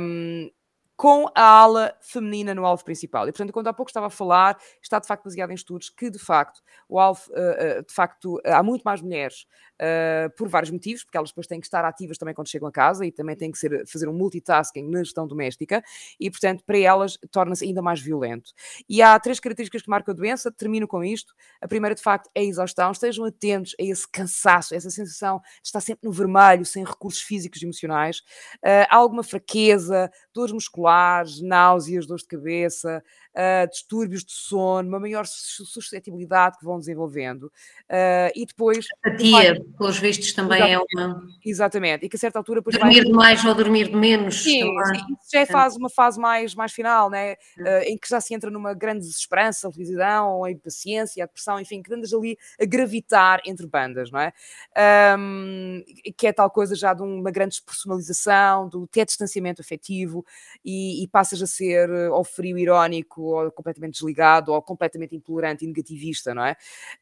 Um, com a ala feminina no alvo principal. E, portanto, quando há pouco estava a falar, está de facto baseado em estudos que, de facto, o alvo, uh, uh, de facto, há muito mais mulheres uh, por vários motivos, porque elas depois têm que estar ativas também quando chegam a casa e também têm que ser, fazer um multitasking na gestão doméstica e, portanto, para elas torna-se ainda mais violento. E há três características que marcam a doença, termino com isto. A primeira, de facto, é a exaustão. Estejam atentos a esse cansaço, a essa sensação de estar sempre no vermelho, sem recursos físicos e emocionais. Uh, alguma fraqueza, dores musculares, náuseas, dores de cabeça, uh, distúrbios de sono, uma maior suscetibilidade que vão desenvolvendo. Uh, e depois. Apatia pelos vistos, também é uma. Exatamente, e que a certa altura depois Dormir vai... de mais ou dormir de menos. Sim, isso já é fase, uma fase mais, mais final, né? Eh, em que já se entra numa grande desesperança, a a impaciência, a depressão, enfim, que andas ali a gravitar entre bandas, não é? Ahm, que é tal coisa já de uma grande despersonalização, do até distanciamento afetivo e, e passas a ser ou frio irónico, ou completamente desligado, ou completamente intolerante e negativista, não é?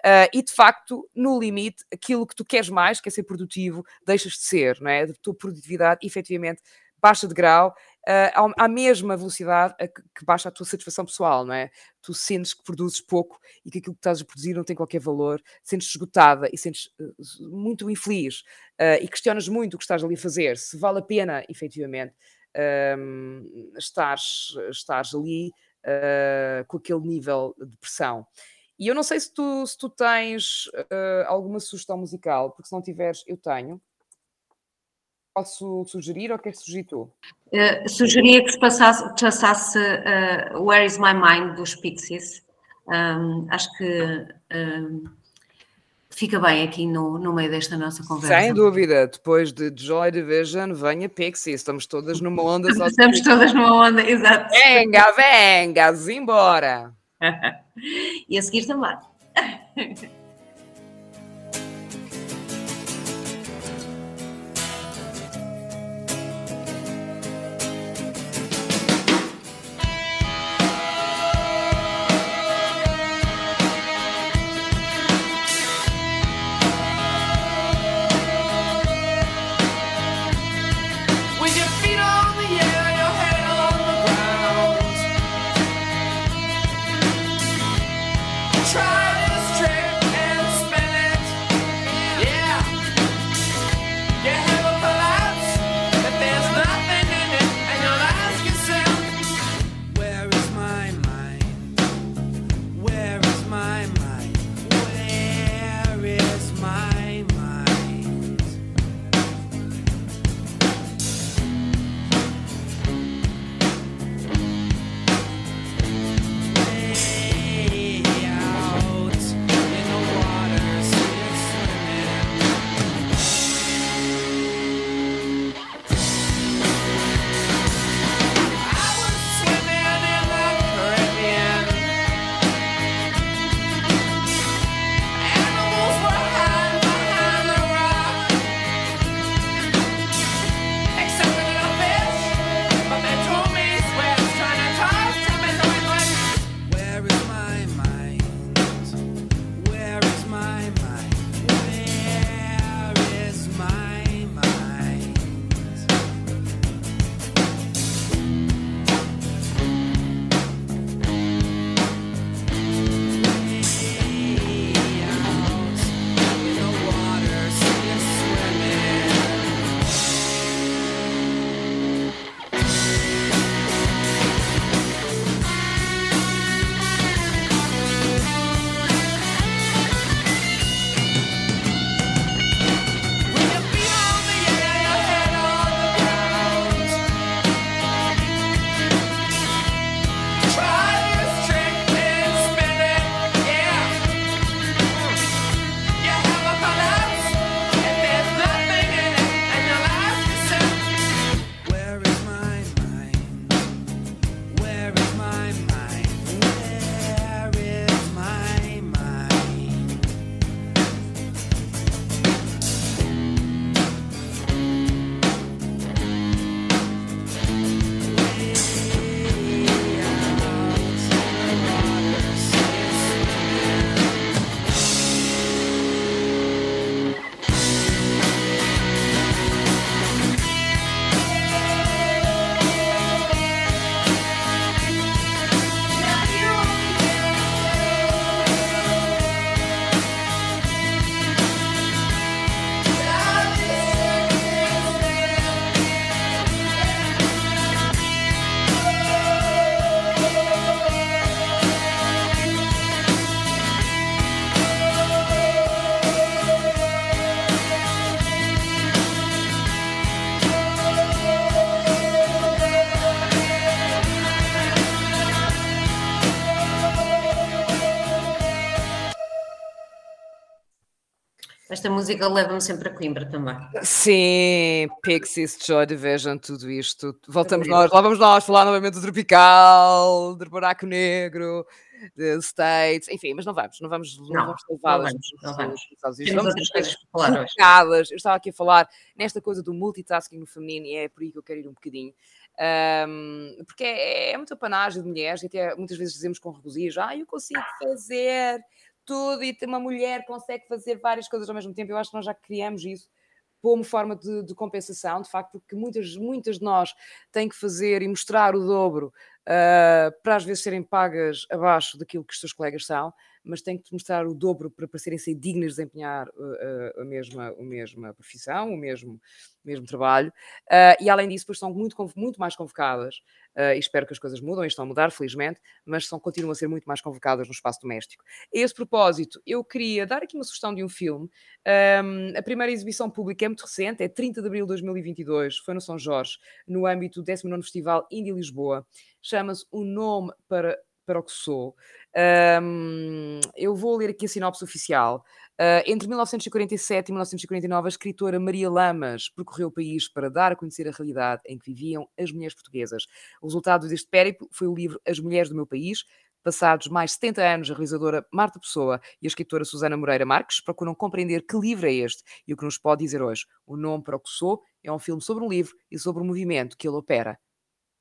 Ah, e de facto, no limite, aquilo que tu queres mais, que é ser produtivo, deixas de ser, não é? A tua produtividade efetivamente baixa de grau ah, ao- à mesma velocidade que, baixa a tua satisfação pessoal, não é? Tu sentes que produzes pouco e que aquilo que estás a produzir não tem qualquer valor, sentes esgotada e sentes eh, muito infeliz ah, e questionas muito o que estás ali a fazer, se vale a pena efetivamente ahm, estares, estares ali ah, com aquele nível de pressão. E eu não sei se tu, se tu tens ah, alguma sugestão musical, porque se não tiveres, eu tenho. Posso sugerir ou queres sugerir tu? Eh, sugeria que se passasse, passasse eh, Where is My Mind dos Pixies. Um, acho que um, fica bem aqui no, no meio desta nossa conversa. Sem dúvida, depois de Joy Division, venha Pixie, estamos todas numa onda *laughs* Estamos todas numa onda, exato. Venga, venga, embora. *laughs* E a seguir também. *laughs* Esta música leva-me sempre a Coimbra também. Sim, Pixies, Joy Division, tudo isto. Voltamos nós, lá vamos nós falar novamente do Tropical, do Buraco Negro, de States, enfim, mas não vamos, não vamos, não, Não, vamos Não levadas vamos, não vamos. coisas para falar focadas. Eu estava aqui a falar nesta coisa do multitasking no feminino e é por aí que eu quero ir um bocadinho. Ahm, porque é, é muita panagem de mulheres e até muitas vezes dizemos com regozijo: ah, eu consigo fazer tudo e uma mulher consegue fazer várias coisas ao mesmo tempo. Eu acho que nós já criamos isso como forma de, de compensação, de facto, porque muitas, muitas de nós têm que fazer e mostrar o dobro ah, para às vezes serem pagas abaixo daquilo que os seus colegas são, mas têm que mostrar o dobro para parecerem ser dignas de desempenhar uh, uh, a, mesma, a mesma profissão, o mesmo, mesmo trabalho. Uh, e além disso, depois são muito, muito mais convocadas, e espero que as coisas mudam, e estão a mudar, felizmente, mas são, continuam a ser muito mais convocadas no espaço doméstico. A esse propósito, eu queria dar aqui uma sugestão de um filme. A primeira exibição pública é muito recente, é 30 de abril de 2022, foi no São Jorge, no âmbito do 19 Festival Indie Lisboa. Chama-se O Nome para, para o que Sou. Um, eu vou ler aqui a sinopse oficial. Uh, entre 1947 e 1949, a escritora Maria Lamas percorreu o país para dar a conhecer a realidade em que viviam as mulheres portuguesas. O resultado deste périplo foi o livro As Mulheres do Meu País. Passados mais 70 anos, a realizadora Marta Pessoa e a escritora Susana Moreira Marques procuram compreender que livro é este e o que nos pode dizer hoje. O Nome para o que Sou é um filme sobre um livro e sobre o movimento que ele opera,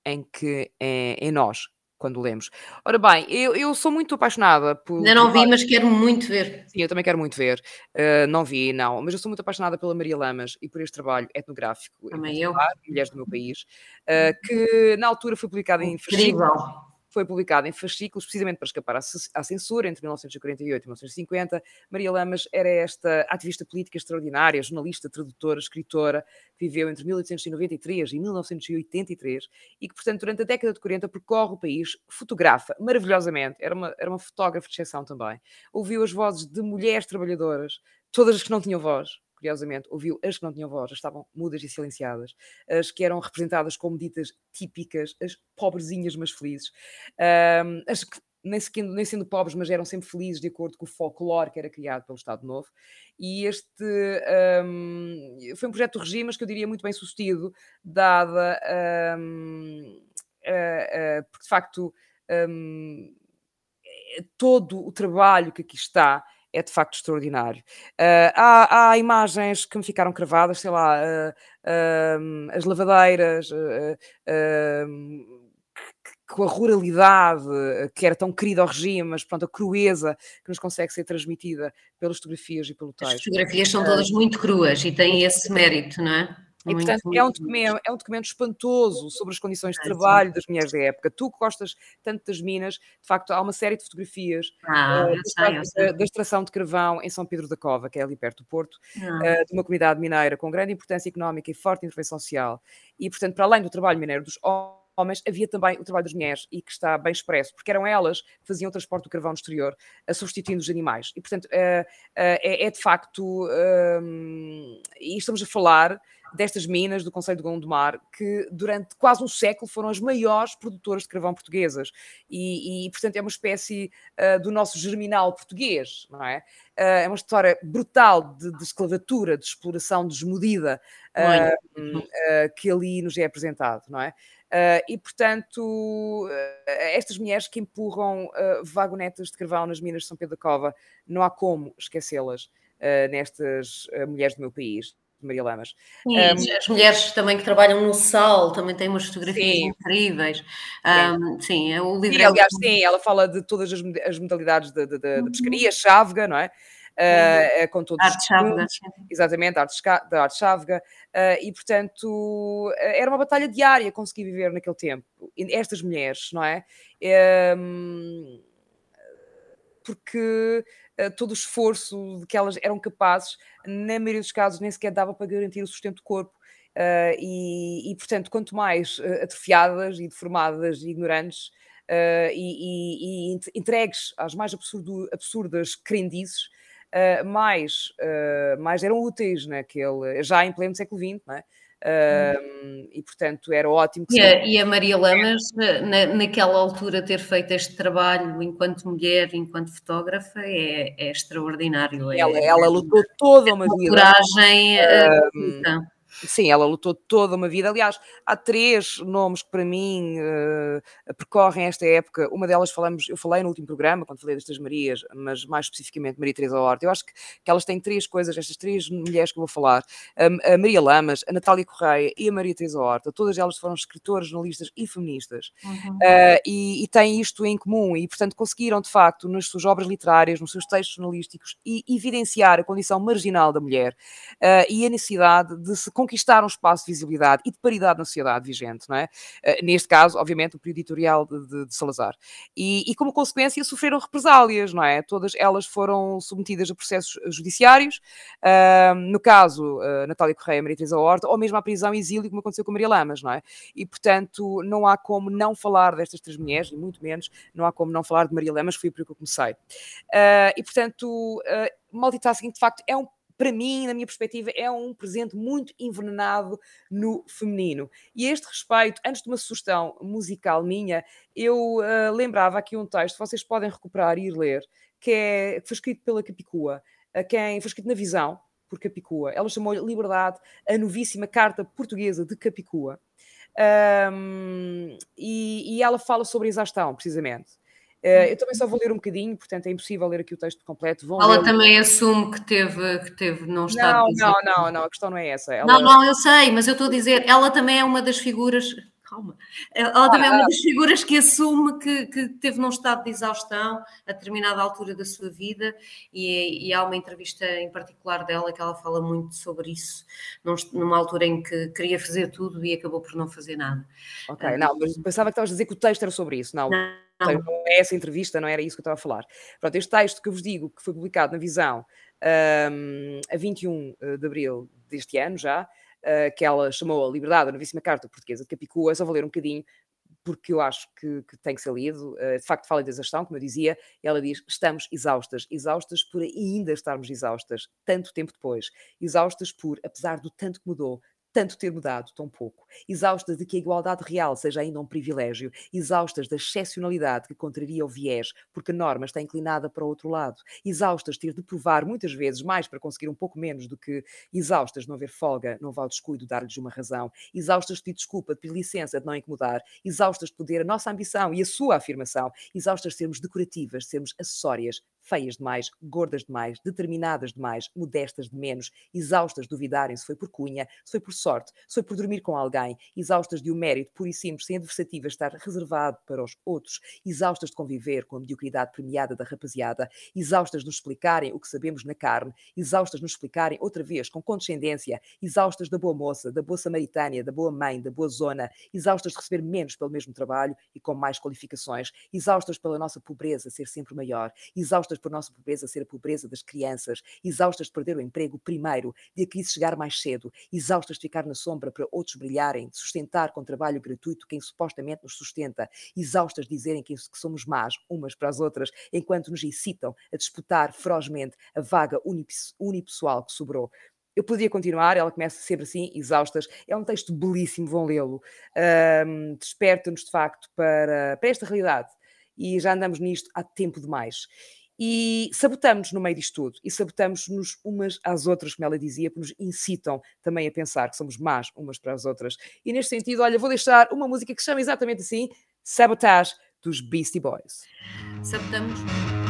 em que é em nós, quando lemos. Ora bem, eu, eu sou muito apaixonada por. Ainda não vi, mas quero muito ver. Sim, eu também quero muito ver. Uh, não vi, não, mas eu sou muito apaixonada pela Maria Lamas e por este trabalho etnográfico. Também eu. Mulheres do meu país, uh, que na altura foi publicado em Incrível. Foi publicado em fascículos, precisamente para escapar à censura entre 1948 e 1950. Maria Lamas era esta ativista política extraordinária, jornalista, tradutora, escritora, que viveu entre 1893 e 1983 e que, portanto, durante a década de 40 percorre o país, fotografa maravilhosamente, era uma, era uma fotógrafa de exceção também, ouviu as vozes de mulheres trabalhadoras, todas as que não tinham voz, curiosamente, ouviu as que não tinham voz, as estavam mudas e silenciadas, as que eram representadas como ditas típicas, as pobrezinhas mas felizes, ahm, as que nem, nem sendo pobres, mas eram sempre felizes de acordo com o folclore que era criado pelo Estado Novo. E este ahm, foi um projeto do regime, mas que eu diria muito bem sucedido, dada ahm, a- a- porque de facto ahm, eh, todo o trabalho que aqui está é de facto extraordinário. Ah, há, há imagens que me ficaram cravadas, sei lá, ahm, as lavadeiras, com a ruralidade que era tão querida ao regime, mas pronto, a crueza que nos consegue ser transmitida pelas fotografias e pelo As texto. fotografias são todas muito cruas e têm esse mérito, não é? E, Muito, portanto, é um, muito- documento, é um documento espantoso sobre as condições de trabalho das mulheres da época. Tu que gostas tanto das minas, de facto, há uma série de fotografias Ah, eh, sei, da, da extração de carvão em São Pedro da Cova, que é ali perto do Porto, Ah, eh, de uma comunidade mineira com grande importância económica e forte intervenção social. E, portanto, para além do trabalho mineiro dos homens, havia também o trabalho das mulheres, e que está bem expresso, porque eram elas que faziam o transporte do carvão no exterior, substituindo os animais. E, portanto, eh, é, é de facto. hum, e estamos a falar destas minas do Conselho de Gondomar, que durante quase um século foram as maiores produtoras de carvão portuguesas. E, e, portanto, é uma espécie ah, do nosso germinal português, não é? Ah, é uma história brutal de, de escravatura, de exploração desmedida ah, que ali nos é apresentado, não é? Ah, e, portanto, ah, estas mulheres que empurram ah, vagonetas de carvão nas minas de São Pedro da Cova, não há como esquecê-las nestas mulheres do meu país, Maria Lamas. Sim, Um, as mulheres também que trabalham no sal também têm umas fotografias Sim. incríveis. Um, sim, é o livro Sim, é aliás, sim, ela fala de todas as, as modalidades da de, de- Uhum. pescaria, chávega, não é? É com todos os arte chávega. costumes, exatamente, arte, da arte chávega, ah, e portanto ah, era uma batalha diária conseguir viver naquele tempo. Estas mulheres, não é? Ehm, porque todo o esforço de que elas eram capazes, na maioria dos casos, nem sequer dava para garantir o sustento do corpo. Ah, e, e, portanto, quanto mais ah, atrofiadas e deformadas e ignorantes ah, e, e- e ent- entregues às mais absurdo- absurdas crendices, mais, mais eram úteis naquele, já em pleno século XX, não é? Um, e portanto era ótimo que E a, e a Maria Lamas, na, naquela altura, ter feito este trabalho enquanto mulher, enquanto fotógrafa, é, é extraordinário. É, ela, ela lutou toda uma vida. coragem. eh, Um, absoluta. Sim, ela lutou toda uma vida. Aliás, há três nomes que para mim eh, percorrem esta época. Uma delas falamos, eu falei no último programa, quando falei destas Marias, mas mais especificamente Maria Teresa Horta. Eu acho que, que elas têm três coisas, estas três mulheres que eu vou falar, a, a Maria Lamas, a Natália Correia e a Maria Teresa Horta, todas elas foram escritoras, jornalistas e feministas. Uhum. Uh, e, e têm isto em comum e, portanto, conseguiram, de facto, nas suas obras literárias, nos seus textos jornalísticos, e, evidenciar a condição marginal da mulher uh, e a necessidade de se conquistar um espaço de visibilidade e de paridade na sociedade vigente, não é? Uh, neste caso, obviamente, o período editorial de, de, de Salazar. E, e, como consequência, sofreram represálias, não é? Todas elas foram submetidas a processos judiciários, uh, no caso, Natália Correia, Maria Teresa Horta, ou mesmo à prisão e exílio, como aconteceu com Maria Lamas, não é? E, portanto, não há como não falar destas três mulheres, e muito menos não há como não falar de Maria Lamas, foi por que eu comecei. Uh, e, portanto, uh, multitasking, de facto, é um para mim, na minha perspectiva, é um presente muito envenenado no feminino. E a este respeito, antes de uma sugestão musical minha, eu uh, lembrava aqui um texto, vocês podem recuperar e ir ler, que, é, que foi escrito pela Capicua, quem foi escrito na Visão, por Capicua. Ela chamou-lhe Liberdade, a novíssima carta portuguesa de Capicua. Um, e, e, ela fala sobre a exaustão, precisamente. Uh, eu também só vou ler um bocadinho, portanto é impossível ler aqui o texto completo. Vão ela ler... também assume que teve, que teve não estado não, não, não, não, a questão não é essa. Ela... Não, não, eu sei, mas eu estou a dizer, ela também é uma das figuras. Calma, ela também é uma das figuras que assume que, que teve num estado de exaustão a determinada altura da sua vida, e, e, há uma entrevista em particular dela que ela fala muito sobre isso, numa altura em que queria fazer tudo e acabou por não fazer nada. Ok, não, mas pensava que estavas a dizer que o texto era sobre isso, não. não não. é essa entrevista, não era isso que eu estava a falar. Pronto, este texto que eu vos digo, que foi publicado na Visão um, a 21 de abril deste ano já, uh, que ela chamou a Liberdade, a novíssima carta portuguesa de Capicua, só vou ler um bocadinho, porque eu acho que, que tem que ser lido. Uh, de facto, fala de exaustão, como eu dizia, ela diz: estamos exaustas, exaustas por ainda estarmos exaustas, tanto tempo depois, exaustas por, apesar do tanto que mudou, tanto ter mudado tão pouco, exaustas de que a igualdade real seja ainda um privilégio, exaustas da excepcionalidade que contraria o viés, porque a norma está inclinada para o outro lado, exaustas de ter de provar muitas vezes mais para conseguir um pouco menos do que, exaustas de não haver folga, não vá ao descuido dar-lhes uma razão, exaustas de pedir desculpa, de pedir licença, de não incomodar, exaustas de poder a nossa ambição e a sua afirmação, exaustas de sermos decorativas, de sermos acessórias, feias demais, gordas demais, determinadas demais, modestas de menos, exaustas de duvidarem se foi por cunha, se foi por sorte, se foi por dormir com alguém, exaustas de um mérito puro e simples, sem adversativa, estar reservado para os outros, exaustas de conviver com a mediocridade premiada da rapaziada, exaustas de nos explicarem o que sabemos na carne, exaustas de nos explicarem outra vez com condescendência, exaustas da boa moça, da boa samaritânia, da boa mãe, da boa zona, exaustas de receber menos pelo mesmo trabalho e com mais qualificações, exaustas pela nossa pobreza ser sempre maior, exaustas por nossa pobreza ser a pobreza das crianças, exaustas de perder o emprego primeiro, de a crise chegar mais cedo, exaustas de ficar na sombra para outros brilharem, de sustentar com trabalho gratuito quem supostamente nos sustenta, exaustas de dizerem que somos más umas para as outras, enquanto nos incitam a disputar ferozmente a vaga unipessoal que sobrou. Eu podia continuar, ela começa sempre assim, exaustas. É um texto belíssimo, vão lê-lo. Um, Desperta-nos, de facto, para, para esta realidade. E já andamos nisto há tempo demais e sabotamos no meio disto tudo e sabotamos-nos umas às outras, como ela dizia, que nos incitam também a pensar que somos más umas para as outras. E neste sentido, olha, vou deixar uma música que se chama exatamente assim: Sabotage dos Beastie Boys. Sabotamos.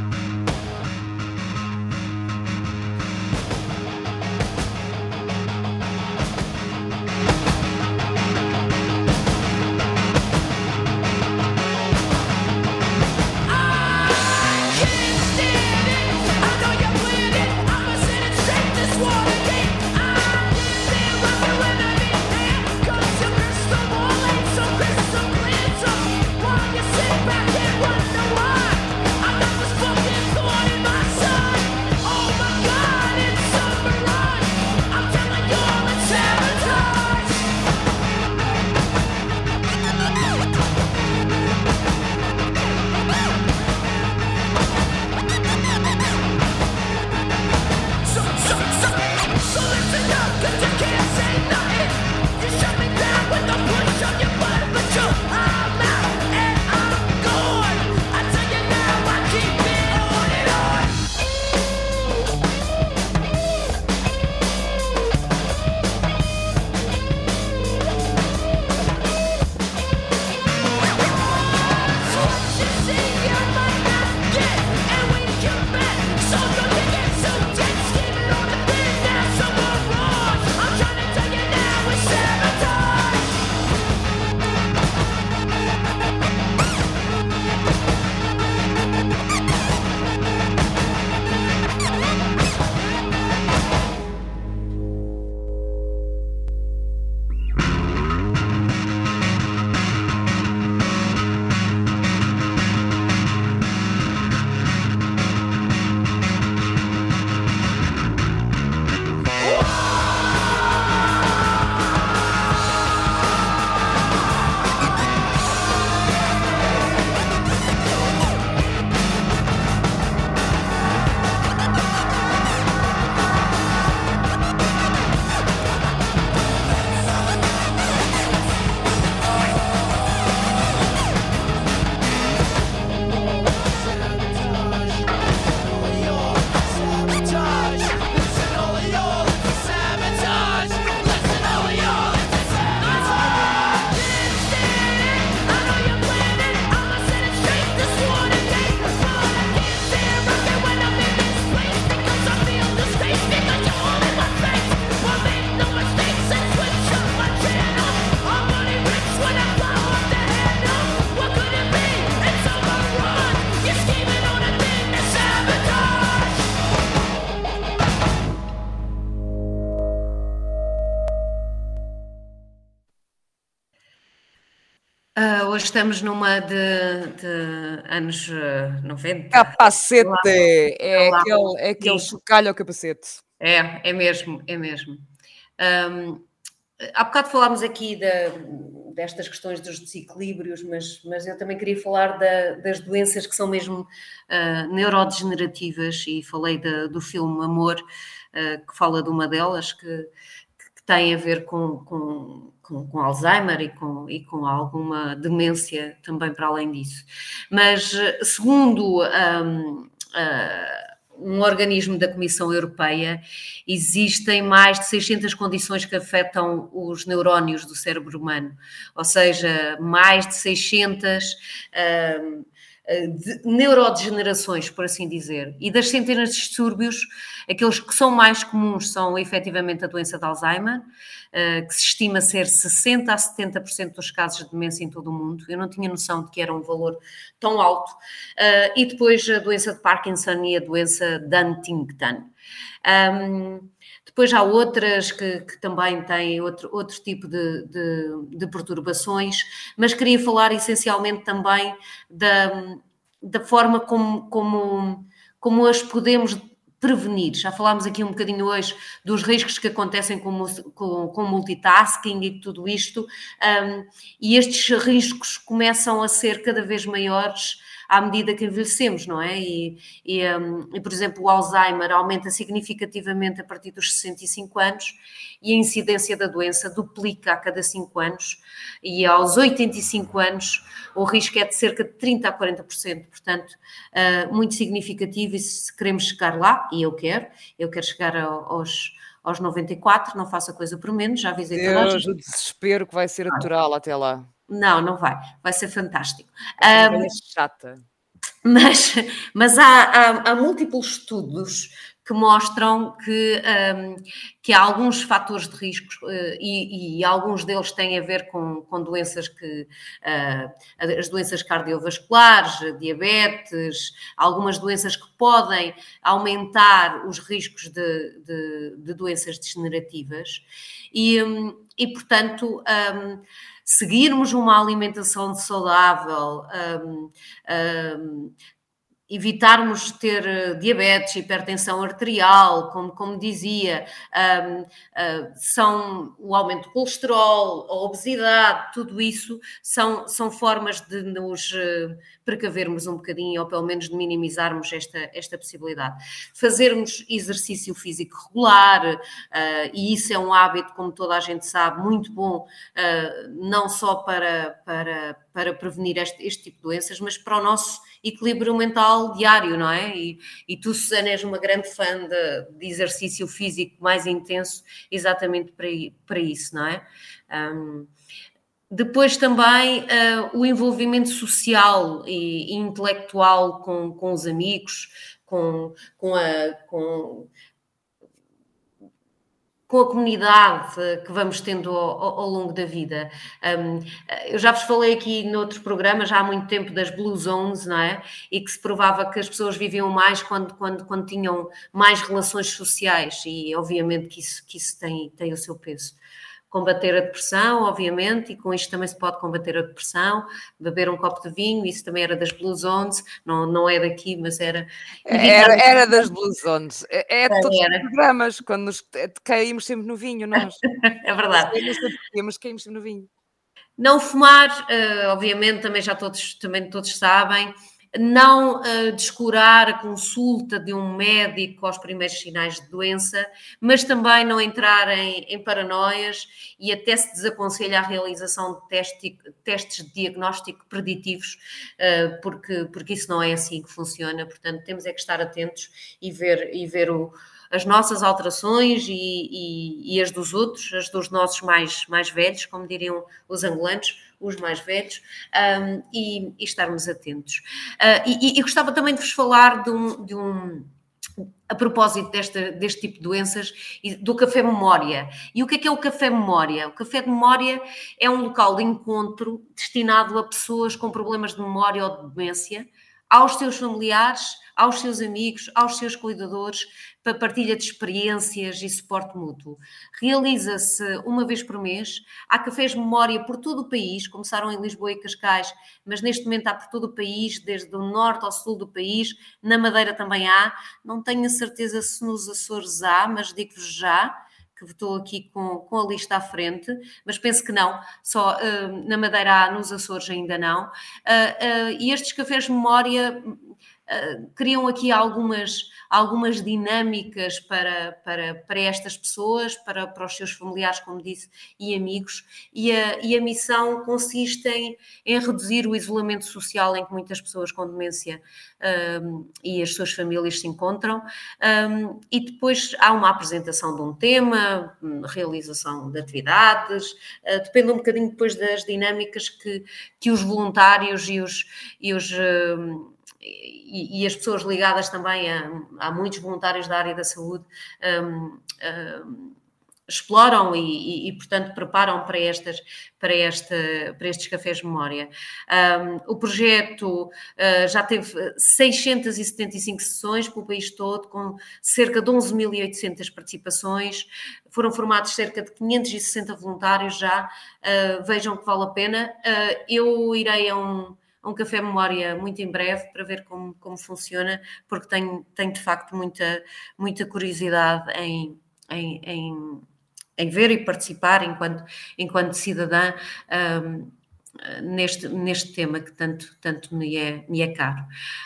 Estamos numa de, de anos eh, 90. Capacete! Olá. É Olá. aquele, é aquele chocalho ao capacete. É, é mesmo, é mesmo. Hum, há bocado falámos aqui da- destas questões dos desequilíbrios, mas, mas eu também queria falar da- das doenças que são mesmo ah, neurodegenerativas e falei da- do filme Amor, ah, que fala de uma delas que tem a ver com, com, com- com Alzheimer e com, e com alguma demência também para além disso. Mas segundo hum, ah, um organismo da Comissão Europeia, existem mais de 600 condições que afetam os neurónios do cérebro humano, ou seja, mais de 600 hum, de neurodegenerações, por assim dizer. E das centenas de distúrbios, aqueles que são mais comuns são efetivamente a doença de Alzheimer, eh, que se estima ser 60% a 70% dos casos de demência em todo o mundo. Eu não tinha noção de que era um valor tão alto. Eh, e depois a doença de Parkinson e a doença de Huntington. Depois há outras que, que também têm outro, outro tipo de, de- de perturbações, mas queria falar essencialmente também da, da forma como, como, como as podemos prevenir. Já falámos aqui um bocadinho hoje dos riscos que acontecem com, com, com multitasking e tudo isto, um, e estes riscos começam a ser cada vez maiores à medida que envelhecemos, não é? E, e, um, e, por exemplo, o Alzheimer aumenta significativamente a partir dos 65 anos e a incidência da doença duplica a cada 5 anos e aos 85 anos o risco é de cerca de 30% a 40%, portanto, uh, muito significativo e se queremos chegar lá, e eu quero, eu quero chegar ao- aos, aos 94, não faço a coisa por menos, já avisei toda a Deus, gente. o desespero que vai ser natural até lá. Não, não vai, vai ser fantástico. Um, velha chata. mas, mas há, há- há múltiplos estudos que mostram que, hum, que há alguns fatores de risco eh, e, e alguns deles têm a ver com, com doenças que ah, as doenças cardiovasculares, diabetes, algumas doenças que podem aumentar os riscos de, de- de doenças degenerativas. E, hum, e portanto hum, seguirmos uma alimentação saudável, hum, hum, evitarmos ter eh, diabetes, hipertensão arterial, como, como dizia, hum, ah, são o aumento do colesterol, a obesidade, tudo isso são, são formas de nos eh, precavermos um bocadinho, ou pelo menos de minimizarmos esta, esta possibilidade. Fazermos exercício físico regular, ah, e isso é um hábito, como toda a gente sabe, muito bom, ah, não só para, para, para prevenir este, este tipo de doenças, mas para o nosso equilíbrio mental diário, não é? E, e tu, Susana, és uma grande fã de, de exercício físico mais intenso, exatamente para, para isso, não é? Hum, depois também ah, o envolvimento social e, e intelectual com, com os amigos, com, com, a, com, com a comunidade que vamos tendo ao, ao- longo da vida. Um, eu já vos falei aqui noutro programa, já há muito tempo, das Blue Zones, não é? E que se provava que as pessoas viviam mais quando, quando, quando tinham mais relações sociais, e obviamente que isso, que isso tem, tem o seu peso. Combater a depressão, obviamente, e com isto também se pode combater a depressão, beber um copo de vinho, isso também era das Blue Zones, não, não é daqui, mas era. Era, era das Blue Zones. É, é todos Era. os programas, quando nos caímos sempre no vinho, nós. *laughs* É verdade. Mas caímos sempre no vinho. Não fumar, eh, obviamente, também já todos, também todos sabem. Não eh, descurar a consulta de um médico aos primeiros sinais de doença, mas também não entrar em, em paranoias e até se desaconselha a realização de teste- testes de diagnóstico preditivos, eh, porque, porque isso não é assim que funciona. Portanto, temos é que estar atentos e ver, e ver o, as nossas alterações e, e- e as dos outros, as dos nossos mais, mais velhos, como diriam os angolanos, os mais velhos, um, e, e estarmos atentos. Ah, e, e- gostava também de vos falar de um. de um- a propósito desta, deste tipo de doenças, e do café memória. E o que é que é o café memória? O café de memória é um local de encontro destinado a pessoas com problemas de memória ou de demência, aos seus familiares, aos seus amigos, aos seus cuidadores, para partilha de experiências e suporte mútuo. Realiza-se uma vez por mês. Há cafés memória por todo o país, começaram em Lisboa e Cascais, mas neste momento há por todo o país, desde o norte ao sul do país. Na Madeira também há. Não tenho a certeza se nos Açores há, mas digo-vos já que estou aqui com, com a lista à frente, mas penso que não, só uh, na Madeira há, nos Açores ainda não. Uh, uh, e estes cafés de memória criam aqui algumas algumas dinâmicas para, para, para estas pessoas, para, para os seus familiares, como disse, e amigos, e a, e a missão consiste em, em reduzir o isolamento social em que muitas pessoas com demência um, e as suas famílias se encontram, um, e depois há uma apresentação de um tema, realização de atividades, uh, depende um bocadinho depois das dinâmicas que, que os voluntários e os, e os um, e, e, as pessoas ligadas também a, a, muitos voluntários da área da saúde um, um, exploram e, e, portanto, preparam para, estas, para, esta, para estes cafés memória. Um, o projeto uh, já teve 675 sessões pelo país todo, com cerca de 11.800 participações, foram formados cerca de 560 voluntários já, uh, vejam que vale a pena. Uh, eu irei a um a um café memória muito em breve para ver como, como funciona, porque tenho, tenho de facto muita, muita curiosidade em, em, em, em ver e participar enquanto, enquanto cidadã. Um, neste, neste tema que tanto, tanto me, é, me é caro.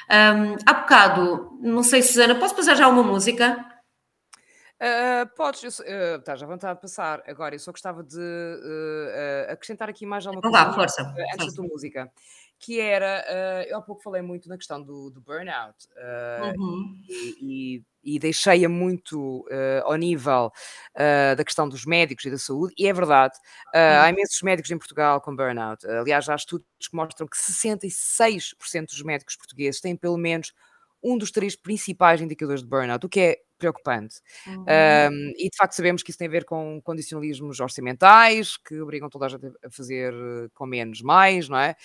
Um, há bocado, não sei, Susana, posso passar já uma música? Uh, podes, uh, estás à vontade de passar. Agora, eu só gostava de uh, acrescentar aqui mais alguma coisa. Vá, força. Antes força. da tua música que era, uh, eu há pouco falei muito na questão do, do burnout uh, uhum. e, e, e deixei-a muito uh, ao nível da questão dos médicos e da saúde, e é verdade, uhum. há imensos médicos em Portugal com burnout. aliás, há estudos que mostram que 66% dos médicos portugueses têm pelo menos um dos três principais indicadores de burnout, o que é preocupante. Uhum. Um, e de facto sabemos que isso tem a ver com condicionalismos orçamentais, que obrigam toda a gente a fazer eh, com menos mais, não é?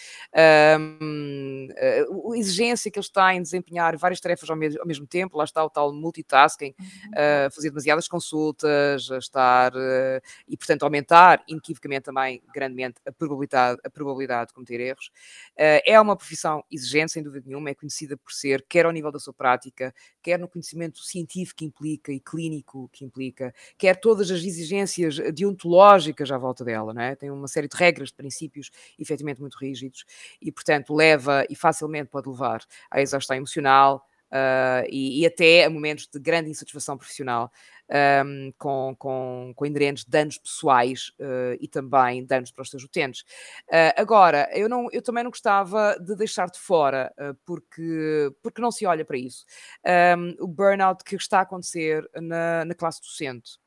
Um, a eh, exigência que eles têm em desempenhar várias tarefas ao, mesmo, ao mesmo tempo, lá está o tal multitasking, uhum. uh, fazer demasiadas consultas, a estar uh, e portanto aumentar inequivocamente também grandemente a probabilidade, a probabilidade de cometer erros. Uh, é uma profissão exigente, sem dúvida nenhuma, é conhecida por ser, quer ao nível da sua prática, quer no conhecimento científico implica e clínico que implica, quer todas as exigências deontológicas à volta dela, não é? Tem uma série de regras, de princípios, efetivamente muito rígidos, e portanto leva e facilmente pode levar à exaustão emocional, Uh, e, e, até a momentos de grande insatisfação profissional, um, com, com, com inerentes danos pessoais uh, e também danos para os seus utentes. Uh, agora, eu, não, eu também não gostava de deixar de fora, porque, porque não se olha para isso, um, o burnout que está a acontecer na, na classe docente.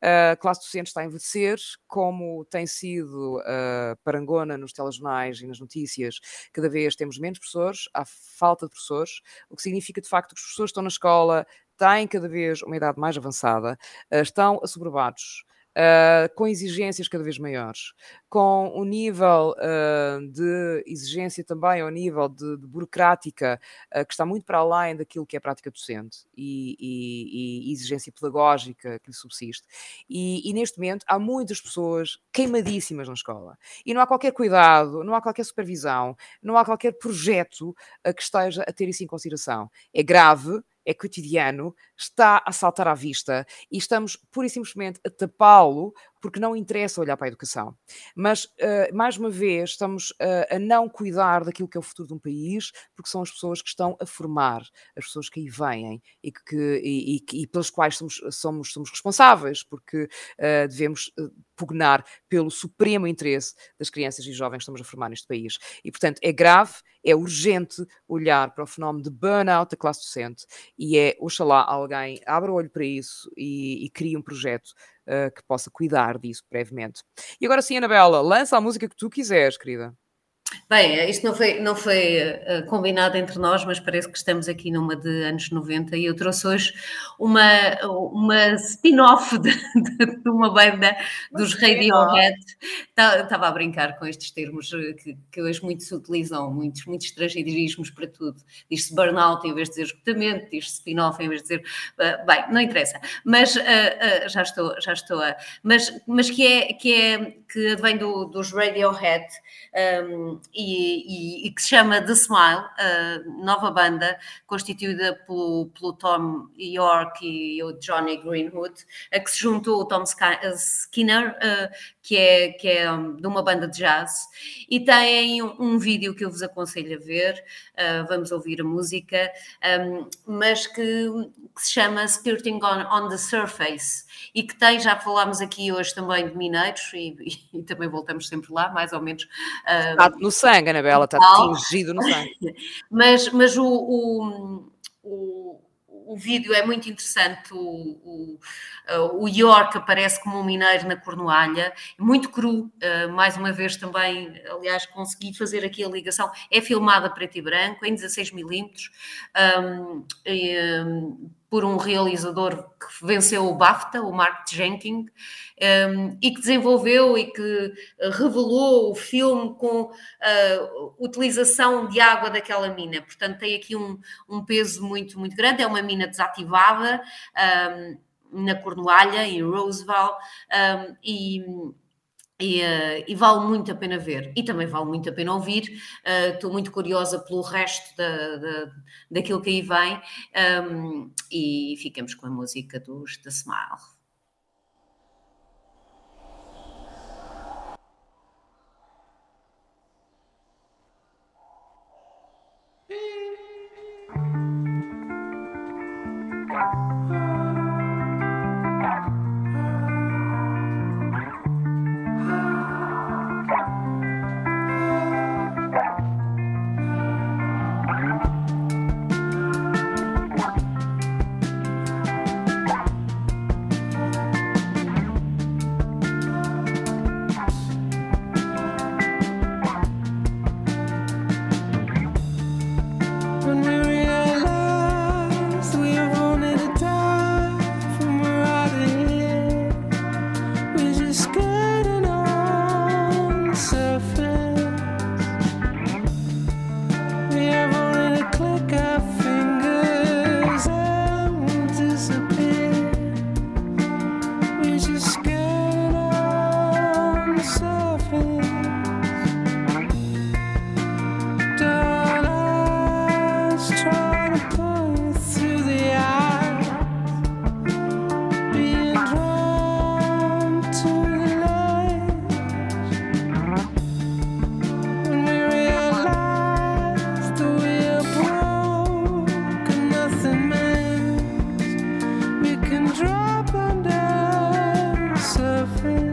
A classe docente está a envelhecer, como tem sido uh, parangona nos telejornais e nas notícias, cada vez temos menos professores, há falta de professores, o que significa de facto que os professores estão na escola, têm cada vez uma idade mais avançada, uh, estão assoberbados. Uh, com exigências cada vez maiores, com um nível uh, de exigência também ao nível de, de burocrática que está muito para além daquilo que é prática docente e, e, e exigência pedagógica que lhe subsiste. E, e, neste momento há muitas pessoas queimadíssimas na escola e não há qualquer cuidado, não há qualquer supervisão, não há qualquer projeto que esteja a ter isso em consideração. É grave é cotidiano, está a saltar à vista e estamos pura e simplesmente a tapá-lo porque não interessa olhar para a educação. Mas, uh, mais uma vez, estamos uh, a não cuidar daquilo que é o futuro de um país, porque são as pessoas que estão a formar, as pessoas que aí vêm e, que, e, e, e pelas quais somos, somos, somos responsáveis, porque uh, devemos pugnar pelo supremo interesse das crianças e jovens que estamos a formar neste país. E, portanto, é grave, é urgente olhar para o fenómeno de burnout da classe docente e é, oxalá, alguém abra o olho para isso e, e crie um projeto uh, que possa cuidar disso brevemente. E agora sim, Anabela, lança a música que tu quiseres, querida. Bem, isto não foi, não foi uh, combinado entre nós, mas parece que estamos aqui numa de anos 90 e eu trouxe hoje uma, uma spin-off de, de, de, uma banda dos Radiohead. Estava a brincar com estes termos eh, que, que hoje muito se utilizam, muitos, muitos estrangeirismos para tudo. Diz-se burnout em vez de dizer esgotamento, diz-se spin-off em vez de dizer. Uh, bem, não interessa, mas uh, já estou, já estou a. Mas, mas que é que, é, que vem do, dos Radiohead. Um, e, e, e, que se chama The Smile, nova banda constituída pelo, pelo Tom York e o Johnny Greenwood, a que se juntou o Tom Skinner, que é, que é de uma banda de jazz, e tem um, um vídeo que eu vos aconselho a ver, vamos ouvir a música, mas que, que se chama Skirting on, on, the Surface, e que tem, já falámos aqui hoje também de mineiros, e, e, também voltamos sempre lá, mais ou menos. Está no sangue, Anabela, está tingido no sangue. *laughs* mas, mas o, o, o, o vídeo é muito interessante. O, o, o, York aparece como um mineiro na Cornualha, muito cru, uh, mais uma vez também, aliás, consegui fazer aqui a ligação. É filmada preto e branco, em 16 milímetros. Um, um, por um realizador que venceu o BAFTA, o Mark Jenkins, um, e que desenvolveu e que revelou o filme com a utilização de água daquela mina. Portanto, tem aqui um, um peso muito, muito grande. É uma mina desativada um, na Cornualha, em Roosevelt, e e, eh, e, vale muito a pena ver e também vale muito a pena ouvir. Uh, estou muito curiosa pelo resto da, da, daquilo que aí vem um, e ficamos com a música dos The Smile. feel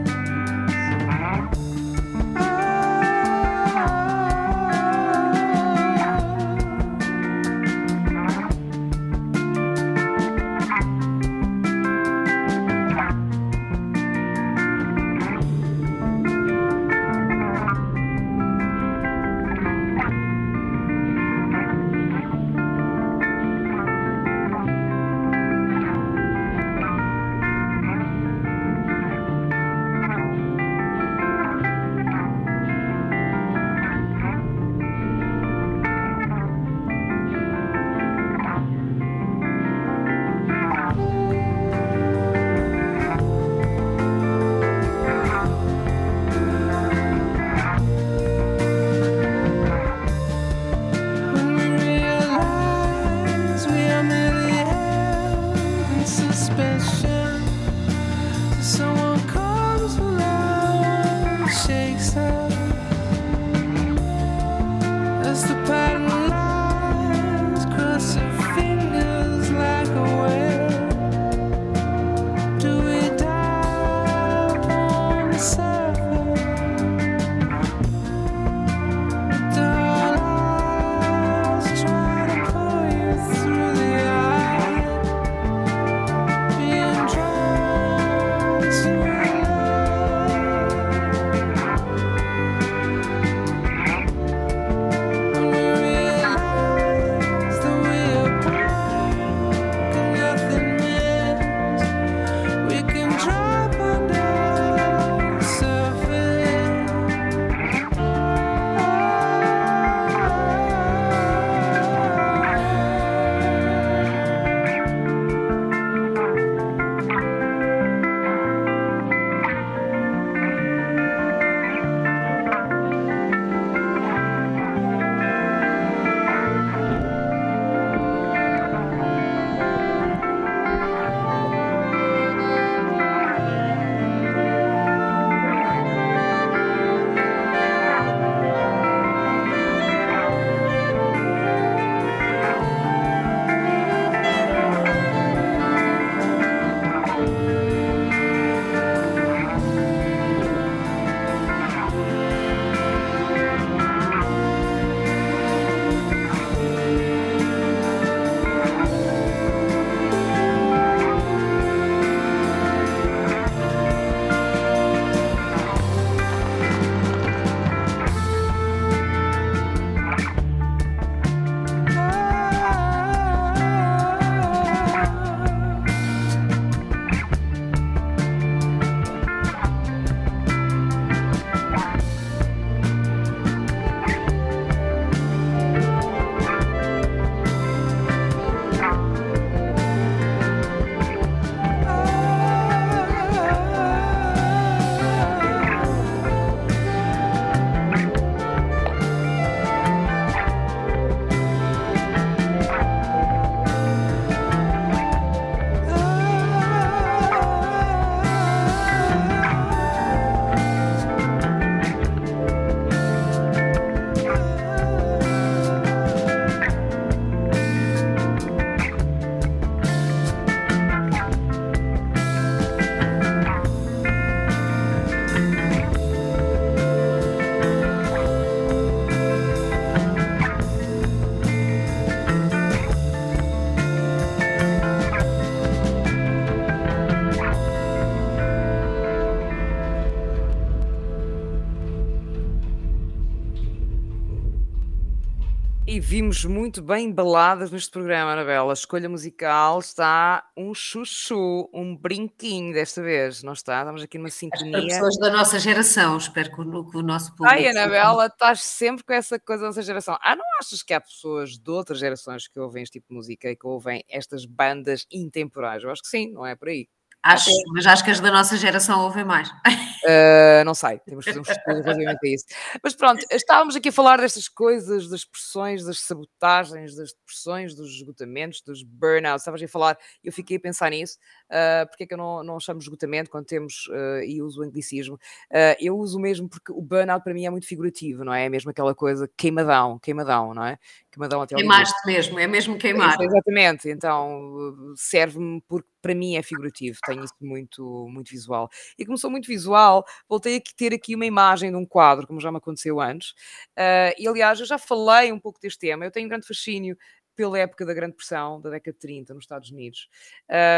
vimos muito bem embaladas neste programa, Anabela. A escolha musical está um chuchu, um brinquinho desta vez, não está? Estamos aqui numa sintonia. pessoas da nossa geração, espero que o, que o nosso Ai, público. Anabela, estás sempre com essa coisa da nossa geração. Ah, não achas que há pessoas de outras gerações que ouvem este tipo de música e que ouvem estas bandas intemporais? Eu acho que sim, não é por aí. Acho, mas acho que as da nossa geração ouvem mais. Uh, não sei, temos que fazer um estudo relativamente a isso. Mas pronto, estávamos aqui a falar destas coisas, das pressões, das sabotagens, das depressões, dos esgotamentos, dos burnouts. Estavas a falar, eu fiquei a pensar nisso. Uh, porque é que eu não, não chamo esgotamento quando temos, uh, e uso o anglicismo? Uh, eu uso mesmo porque o burnout para mim é muito figurativo, não é? É mesmo aquela coisa queimadão, queimadão, não é? Queimadão até. Queimaste mesmo, é mesmo queimar. Isso, exatamente, então serve-me porque para mim é figurativo, tenho isso muito, muito visual. E como sou muito visual, voltei a ter aqui uma imagem de um quadro, como já me aconteceu antes. Uh, e aliás, eu já falei um pouco deste tema, eu tenho um grande fascínio pela época da Grande Depressão, da década de 30, nos Estados Unidos.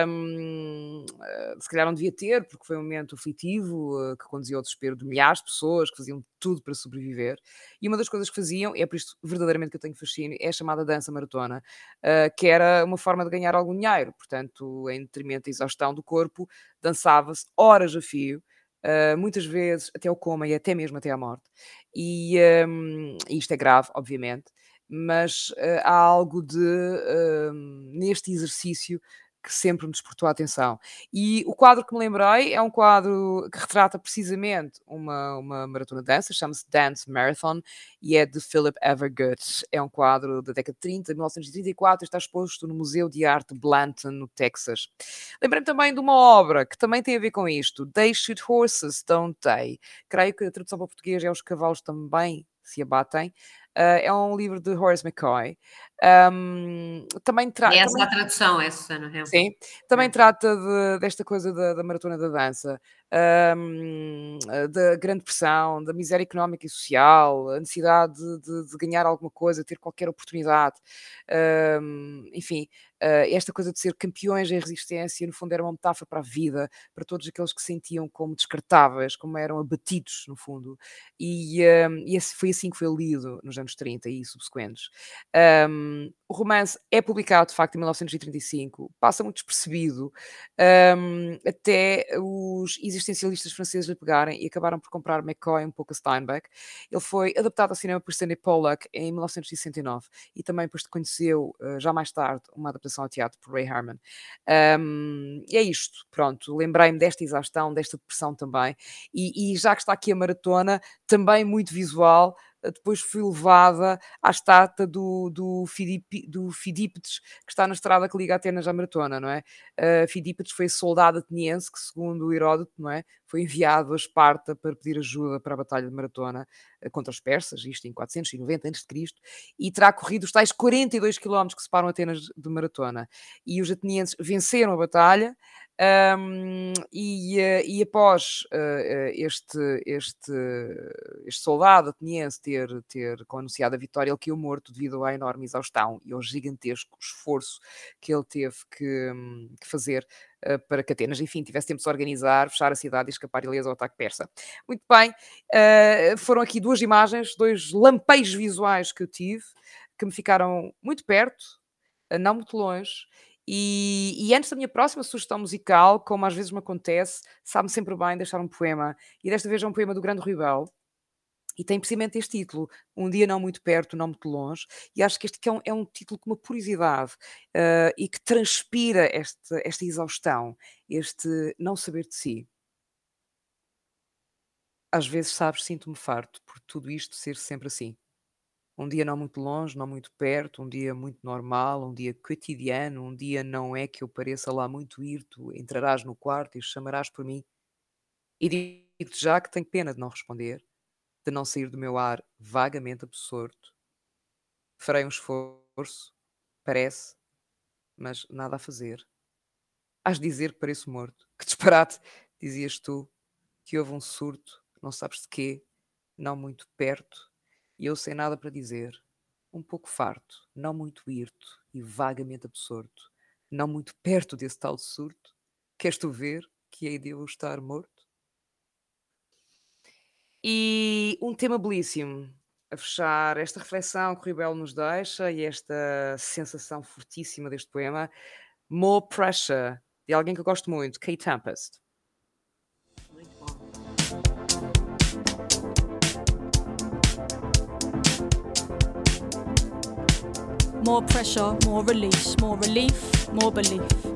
Um, se calhar não devia ter, porque foi um momento aflitivo uh, que conduziu ao desespero de milhares de pessoas que faziam tudo para sobreviver. E uma das coisas que faziam, é por isto verdadeiramente que eu tenho fascínio, é a chamada dança maratona, uh, que era uma forma de ganhar algum dinheiro. Portanto, em detrimento da exaustão do corpo, dançava-se horas a fio. Uh, muitas vezes até o coma e até mesmo até a morte. E um, isto é grave, obviamente mas uh, há algo de uh, neste exercício que sempre me despertou a atenção. E o quadro que me lembrei é um quadro que retrata precisamente uma, uma maratona de dança, chama-se Dance Marathon, e é de Philip Evergood. É um quadro da década de 30, de 1934, está exposto no Museu de Arte Blanton, no Texas. Lembrei-me também de uma obra que também tem a ver com isto, They Shoot Horses, Don't They? Creio que a tradução para português é Os Cavalos Também Se Abatem. Uh, é um livro de Horace McCoy. Um, também trata. É essa também, a tradução, é Susana sim, também trata de, desta coisa da, da maratona da dança, um, da grande pressão, da miséria económica e social, a necessidade de, de, ganhar alguma coisa, ter qualquer oportunidade, um, enfim, uh, esta coisa de ser campeões em resistência, no fundo, era uma metáfora para a vida, para todos aqueles que se sentiam como descartáveis, como eram abatidos, no fundo, e, um, e esse, foi assim que foi lido nos anos 30 e subsequentes. O romance é publicado, de facto, em 1935, passa muito despercebido, até os existencialistas franceses lhe pegarem e acabaram por comprar McCoy um pouco a Steinbeck. Ele foi adaptado ao cinema por Stanley Pollack em 1969 e também depois conheceu, uh, já mais tarde, uma adaptação ao teatro por Ray Harman. Um, e é isto, pronto, lembrei-me desta exaustão, desta depressão também, e, e já que está aqui a maratona, também muito visual, depois fui levada à estátua do, do, Fidip, do Fidípedes, que está na estrada que liga Atenas à Maratona, não é? Uh, Fidípedes foi soldado ateniense que, segundo Heródoto, não é? Foi enviado a Esparta para pedir ajuda para a Batalha de Maratona uh, contra os persas, isto em 490 a.C., e terá corrido os tais 42 km que separam Atenas de Maratona. E os atenienses venceram a batalha, um, e, uh, e, após uh, este, este, este soldado ateniense ter, ter anunciado a vitória, ele caiu morto devido à enorme exaustão e ao gigantesco esforço que ele teve que, um, que fazer para que Atenas, enfim, tivesse tempo de se organizar, fechar a cidade e escapar ileso ao ataque persa. Muito bem, foram aqui duas imagens, dois lampeios visuais que eu tive, que me ficaram muito perto, não muito longe, e, e, antes da minha próxima sugestão musical, como às vezes me acontece, sabe-me sempre bem deixar um poema. E desta vez é um poema do Grande Rui Bel. E tem precisamente este título, Um Dia Não Muito Perto, Não Muito Longe. E acho que este é um, é um título com uma porosidade uh, e que transpira esta, esta exaustão, este não saber de si. Às vezes, sabes, sinto-me farto por tudo isto ser sempre assim. Um dia não muito longe, não muito perto, um dia muito normal, um dia cotidiano, um dia não é que eu pareça lá muito ir, tu entrarás no quarto e chamarás por mim. E digo-te já que tenho pena de não responder, de não sair do meu ar vagamente absorto. Farei um esforço, parece, mas nada a fazer. Hás de dizer que pareço morto. Que disparate, dizias tu, que houve um surto, não sabes de quê, não muito perto, e eu sem nada para dizer, um pouco farto, não muito hirto e vagamente absorto, não muito perto desse tal surto, queres tu ver que hei de eu estar morto? E um tema belíssimo, a fechar esta reflexão que o Ribel nos deixa e esta sensação fortíssima deste poema, More Pressure, de alguém que eu gosto muito, Kate Tempest. More pressure, more release, more relief, more belief.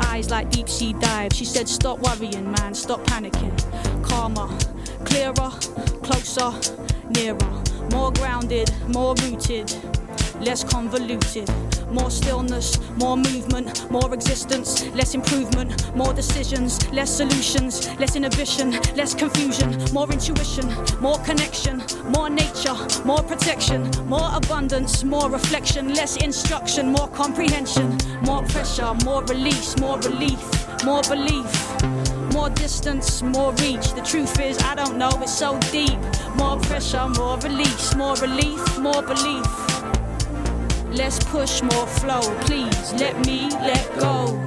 Eyes like deep sea dives. She said, Stop worrying, man, stop panicking. Calmer, clearer, closer, nearer. More grounded, more rooted, less convoluted. More stillness, more movement, more existence, less improvement, more decisions, less solutions, less inhibition, less confusion, more intuition, more connection, more nature, more protection, more abundance, more reflection, less instruction, more comprehension, more pressure, more release, more relief, more belief. More distance, more reach. The truth is, I don't know, it's so deep. More pressure, more release, more relief, more belief. Let's push more flow, please. Let me let go.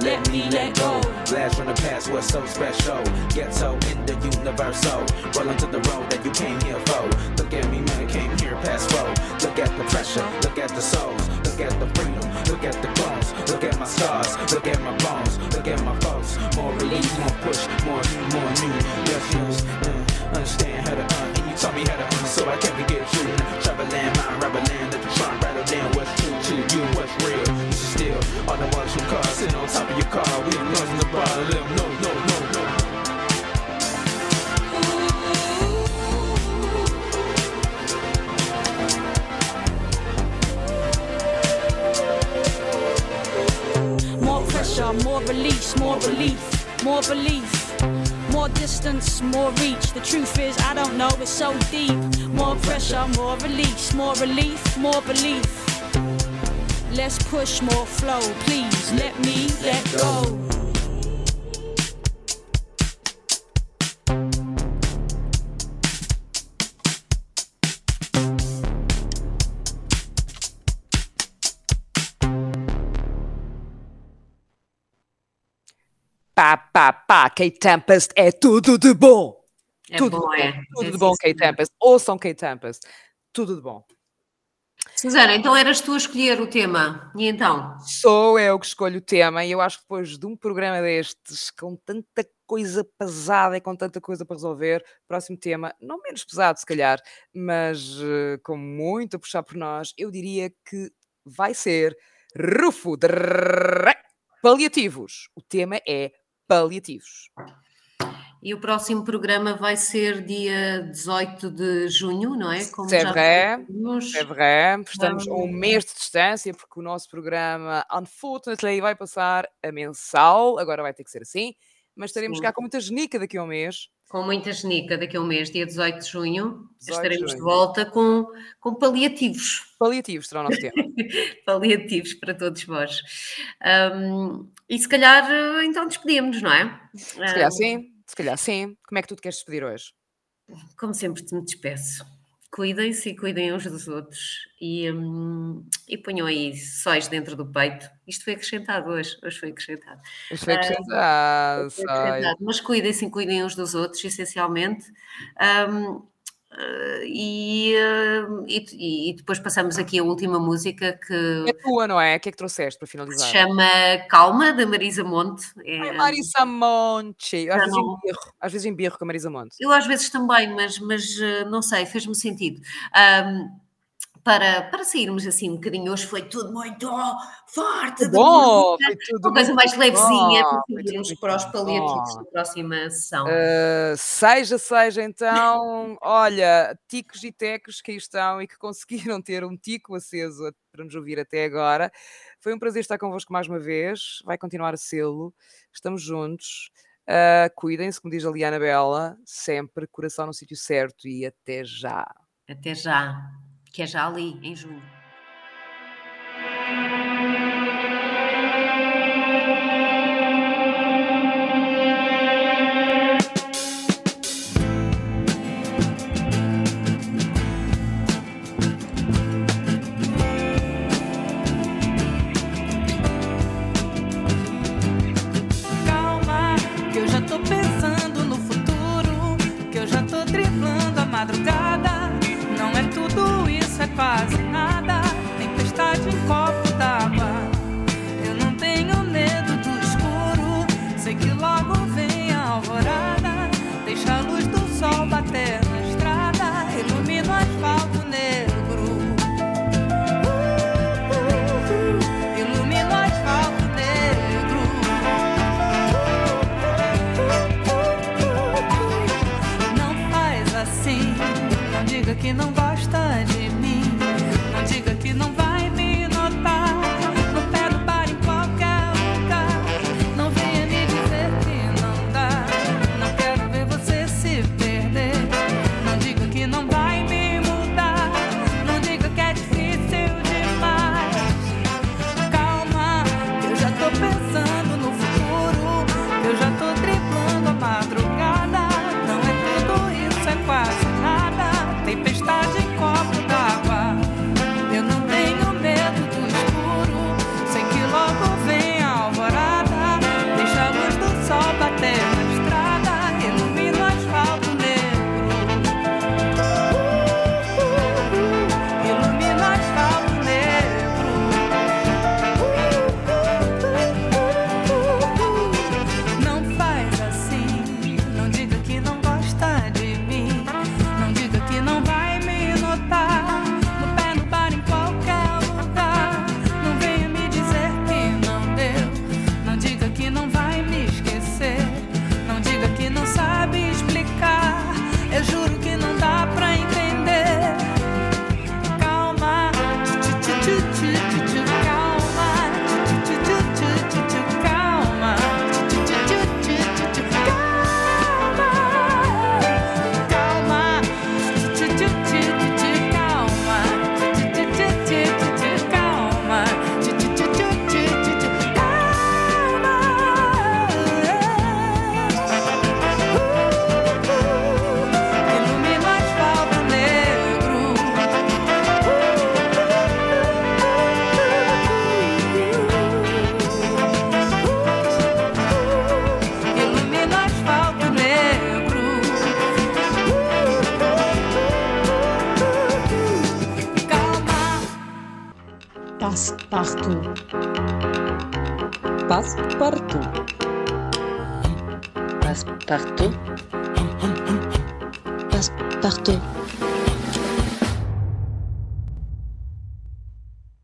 Let me let go. Blast from the past was so special. Ghetto in the universal. Is, I don't know, it's so deep. More pressure, more release, more relief, more belief. Let's push more flow, please. Let me let go. Pá, pá, pá, Tempest é tudo de bom. É tudo bom, de é. bom, tudo de bom, Kate. Tempest. Ouçam Kate Tempest. Tudo de bom. Susana, então eras tu a escolher o tema. E então? Sou eu que escolho o tema e eu acho que depois de um programa destes, com tanta coisa pesada e com tanta coisa para resolver, próximo tema, não menos pesado se calhar, mas eh, com muito a puxar por nós, eu diria que vai ser Rufo de Paliativos. O tema é paliativos. E o próximo programa vai ser dia 18 de junho, não é? Como já vrai. É verdade, estamos a um mês de distância, porque o nosso programa, unfortunately, vai passar a mensal, agora vai ter que ser assim, mas estaremos Sim. cá com muita genica daqui a um mês. Com muita genica daqui a um mês, dia 18 de junho, 18 de estaremos de junho. volta com, com paliativos. Paliativos será o nosso tema. *laughs* paliativos para todos vós. Ahm, e se calhar, então despedimos, não é? Se calhar sim, se calhar sim. Como é que tu te queres despedir hoje? Como sempre te me despeço. Cuidem-se e cuidem uns dos outros e, hum, e ponham aí sóis dentro do peito. Isto foi acrescentado hoje, hoje foi acrescentado. Isto foi Ah, acrescentado, Foi sei. acrescentado. Mas cuidem-se e cuidem uns dos outros, essencialmente. Hum, Uh, e, uh, e, e, depois passamos aqui a última música que é tua, não é? O que é que trouxeste para se finalizar? chama Calma, da Marisa Monte. É- Ai, Marisa Monte. Às Já vezes, não- embirro, às vezes embirro com a Marisa Monte. Eu às vezes também, mas, mas uh, não sei, fez-me sentido. Ahm, para, para sairmos assim um bocadinho, hoje foi tudo muito forte. de Bom, Uma coisa mais levezinha bom, para irmos para os paliativos bom. na próxima sessão. Uh, seja, seja então, olha, ticos e tecos que aí estão e que *laughs* conseguiram ter um tico aceso para nos ouvir até agora. Foi um prazer estar convosco mais uma vez, vai continuar a sê-lo. Estamos juntos. Uh, Cuidem-se, como diz a Liana Bela, sempre coração no sítio certo e até já. Até já, que é já ali, em junho. Calma, quase nada. Tempestade em copo d'água. Eu não tenho medo do escuro, sei que logo vem a alvorada. Deixa a luz do sol bater